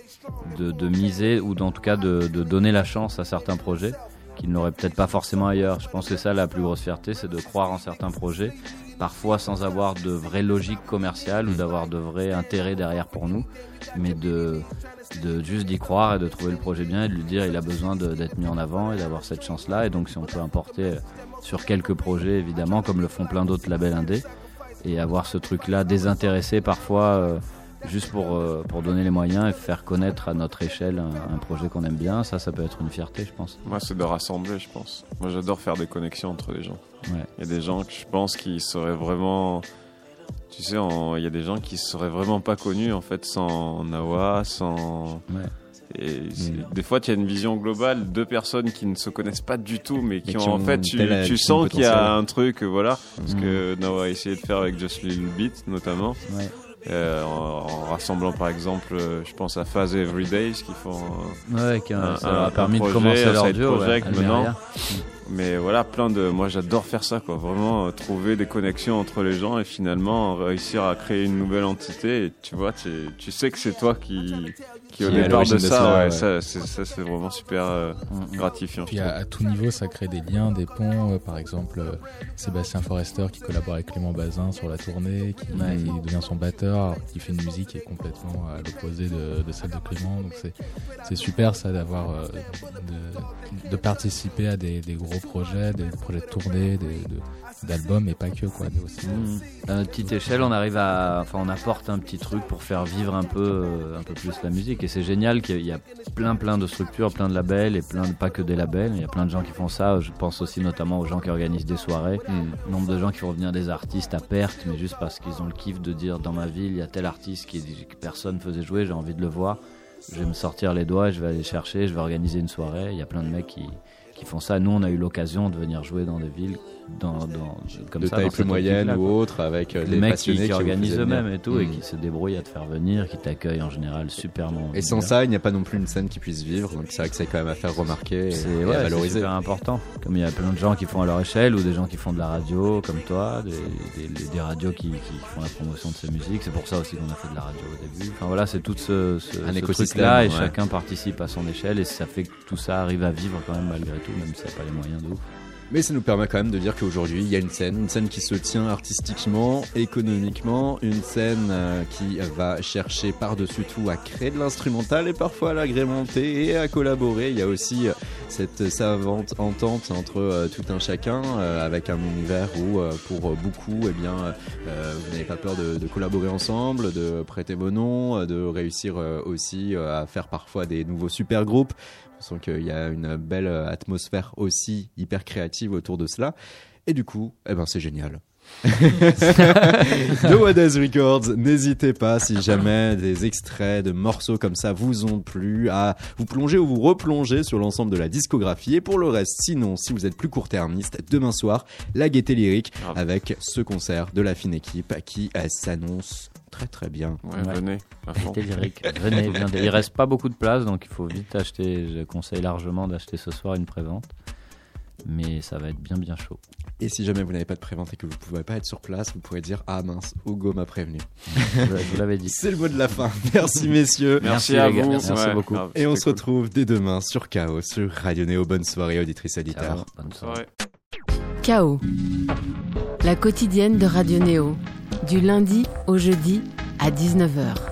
de, de miser ou en tout cas de, de donner la chance à certains projets qu'ils n'auraient peut-être pas forcément ailleurs. Je pense que ça, la plus grosse fierté, c'est de croire en certains projets, parfois sans avoir de vraie logique commerciale ou d'avoir de vrais intérêts derrière pour nous, mais de, juste d'y croire et de trouver le projet bien et de lui dire il a besoin d'être mis en avant et d'avoir cette chance-là. Et donc, si on peut importer sur quelques projets, évidemment, comme le font plein d'autres labels indés, et avoir ce truc-là désintéressé parfois. euh, Juste pour, euh, pour donner les moyens et faire connaître à notre échelle un projet qu'on aime bien, ça, ça peut être une fierté, je pense. Moi, c'est de rassembler, je pense. Moi, j'adore faire des connexions entre les gens. Ouais. Il y a des gens que je pense qui seraient vraiment. Tu sais, il y a des gens qui seraient vraiment pas connus en fait sans Nawa, sans. Ouais. Et c'est- des fois, tu as une vision globale, deux personnes qui ne se connaissent pas du tout, mais qui, qui ont, en fait, tu, tu sens qu'il y a un truc, voilà, parce Mm. que Nawa a essayé de faire avec Just Little Beat, notamment, Ouais. euh, en, en ressemblant par exemple, euh, je pense à Phase Every Days qui font Ouais, qui a- ça leur a permis de commencer un leur duo, project ouais, maintenant. Mais voilà, plein de. Moi, j'adore faire ça, quoi. Vraiment euh, trouver des connexions entre les gens et finalement réussir à créer une nouvelle entité. Et tu vois, tu sais que c'est toi qui, qui, au Qui départ de ça. ça, ouais, ouais. ça, c'est, vraiment super euh, gratifiant. Puis à, tout niveau, ça crée des liens, des ponts. Euh, par exemple, euh, Sébastien Forrester qui collabore avec Clément Bazin sur la tournée, qui, qui devient son batteur, qu'il fait une musique qui est complètement à l'opposé de, de celle de Clément. Donc c'est c'est super ça d'avoir euh, de, de participer à des, des gros projets, des projets de tournée, des, de- d'albums, et pas que quoi. mais aussi, Mmh. À petite échelle, on arrive à, enfin, on apporte un petit truc pour faire vivre un peu, euh, un peu plus la musique. Et c'est génial qu'il y a plein, plein de structures, plein de labels et plein de, pas que des labels. Il y a plein de gens qui font ça. Je pense aussi notamment aux gens qui organisent des soirées. Le nombre de gens qui font venir des artistes à perte, mais juste parce qu'ils ont le kiff de dire dans ma ville, il y a tel artiste qui, que personne faisait jouer, j'ai envie de le voir. Je vais me sortir les doigts, je vais aller chercher, je vais organiser une soirée. Il y a plein de mecs qui, qui font ça. Nous, on a eu l'occasion de venir jouer dans des villes dans, dans, comme de ça, taille plus moyenne ou autre, avec euh, des mecs qui, passionnés qui qui vous organisent eux-mêmes et tout et Mm. qui se débrouillent à te faire venir, qui t'accueillent en général superment. Et sans ça, il n'y a pas non plus une scène qui puisse vivre. Donc c'est vrai que c'est quand même à faire remarquer et, ouais, à c'est valoriser. super important. Comme il y a plein de gens qui font à leur échelle ou des gens qui font de la radio comme toi, des, des, des radios qui, qui font la promotion de ces musiques. C'est pour ça aussi qu'on a fait de la radio au début. Enfin voilà, c'est tout ce, ce, Un ce truc-là et ouais. chacun participe à son échelle et ça fait que tout ça arrive à vivre quand même malgré tout, même s'il n'y a pas les moyens de ouf. Mais ça nous permet quand même de dire qu'aujourd'hui, il y a une scène, une scène qui se tient artistiquement, économiquement, une scène euh, qui va chercher par-dessus tout à créer de l'instrumental et parfois à l'agrémenter et à collaborer. Il y a aussi euh, cette savante entente entre euh, tout un chacun avec un univers où pour beaucoup, eh bien, vous n'avez pas peur de, de collaborer ensemble, de prêter vos noms, de réussir aussi à faire parfois des nouveaux super groupes. Je sens qu'il y a une belle euh, atmosphère aussi hyper créative autour de cela. Et du coup, eh ben c'est génial. The What Is Records, n'hésitez pas si jamais des extraits de morceaux comme ça vous ont plu à vous plonger ou vous replonger sur l'ensemble de la discographie. Et pour le reste, sinon, si vous êtes plus court-termiste, demain soir, la gaieté lyrique avec ce concert de la fine équipe qui euh, s'annonce très très bien. Ouais, venez. Venez, viendez. Il reste pas beaucoup de place, donc il faut vite acheter. Je conseille largement d'acheter ce soir une prévente. Mais ça va être bien bien chaud. Et si jamais vous n'avez pas de prévente et que vous ne pouvez pas être sur place, vous pourrez dire Ah mince, Hugo m'a prévenu. Je vous l'avais dit. C'est le mot de la fin. Merci messieurs. Merci à vous. Merci Ouais, beaucoup. grave, Et on se cool. retrouve dès demain sur Chaos, sur Radio Néo. Bonne soirée, auditeurs. Ciao, bonne soirée. Chaos. La quotidienne de Radio Néo. Du lundi au jeudi à 19h.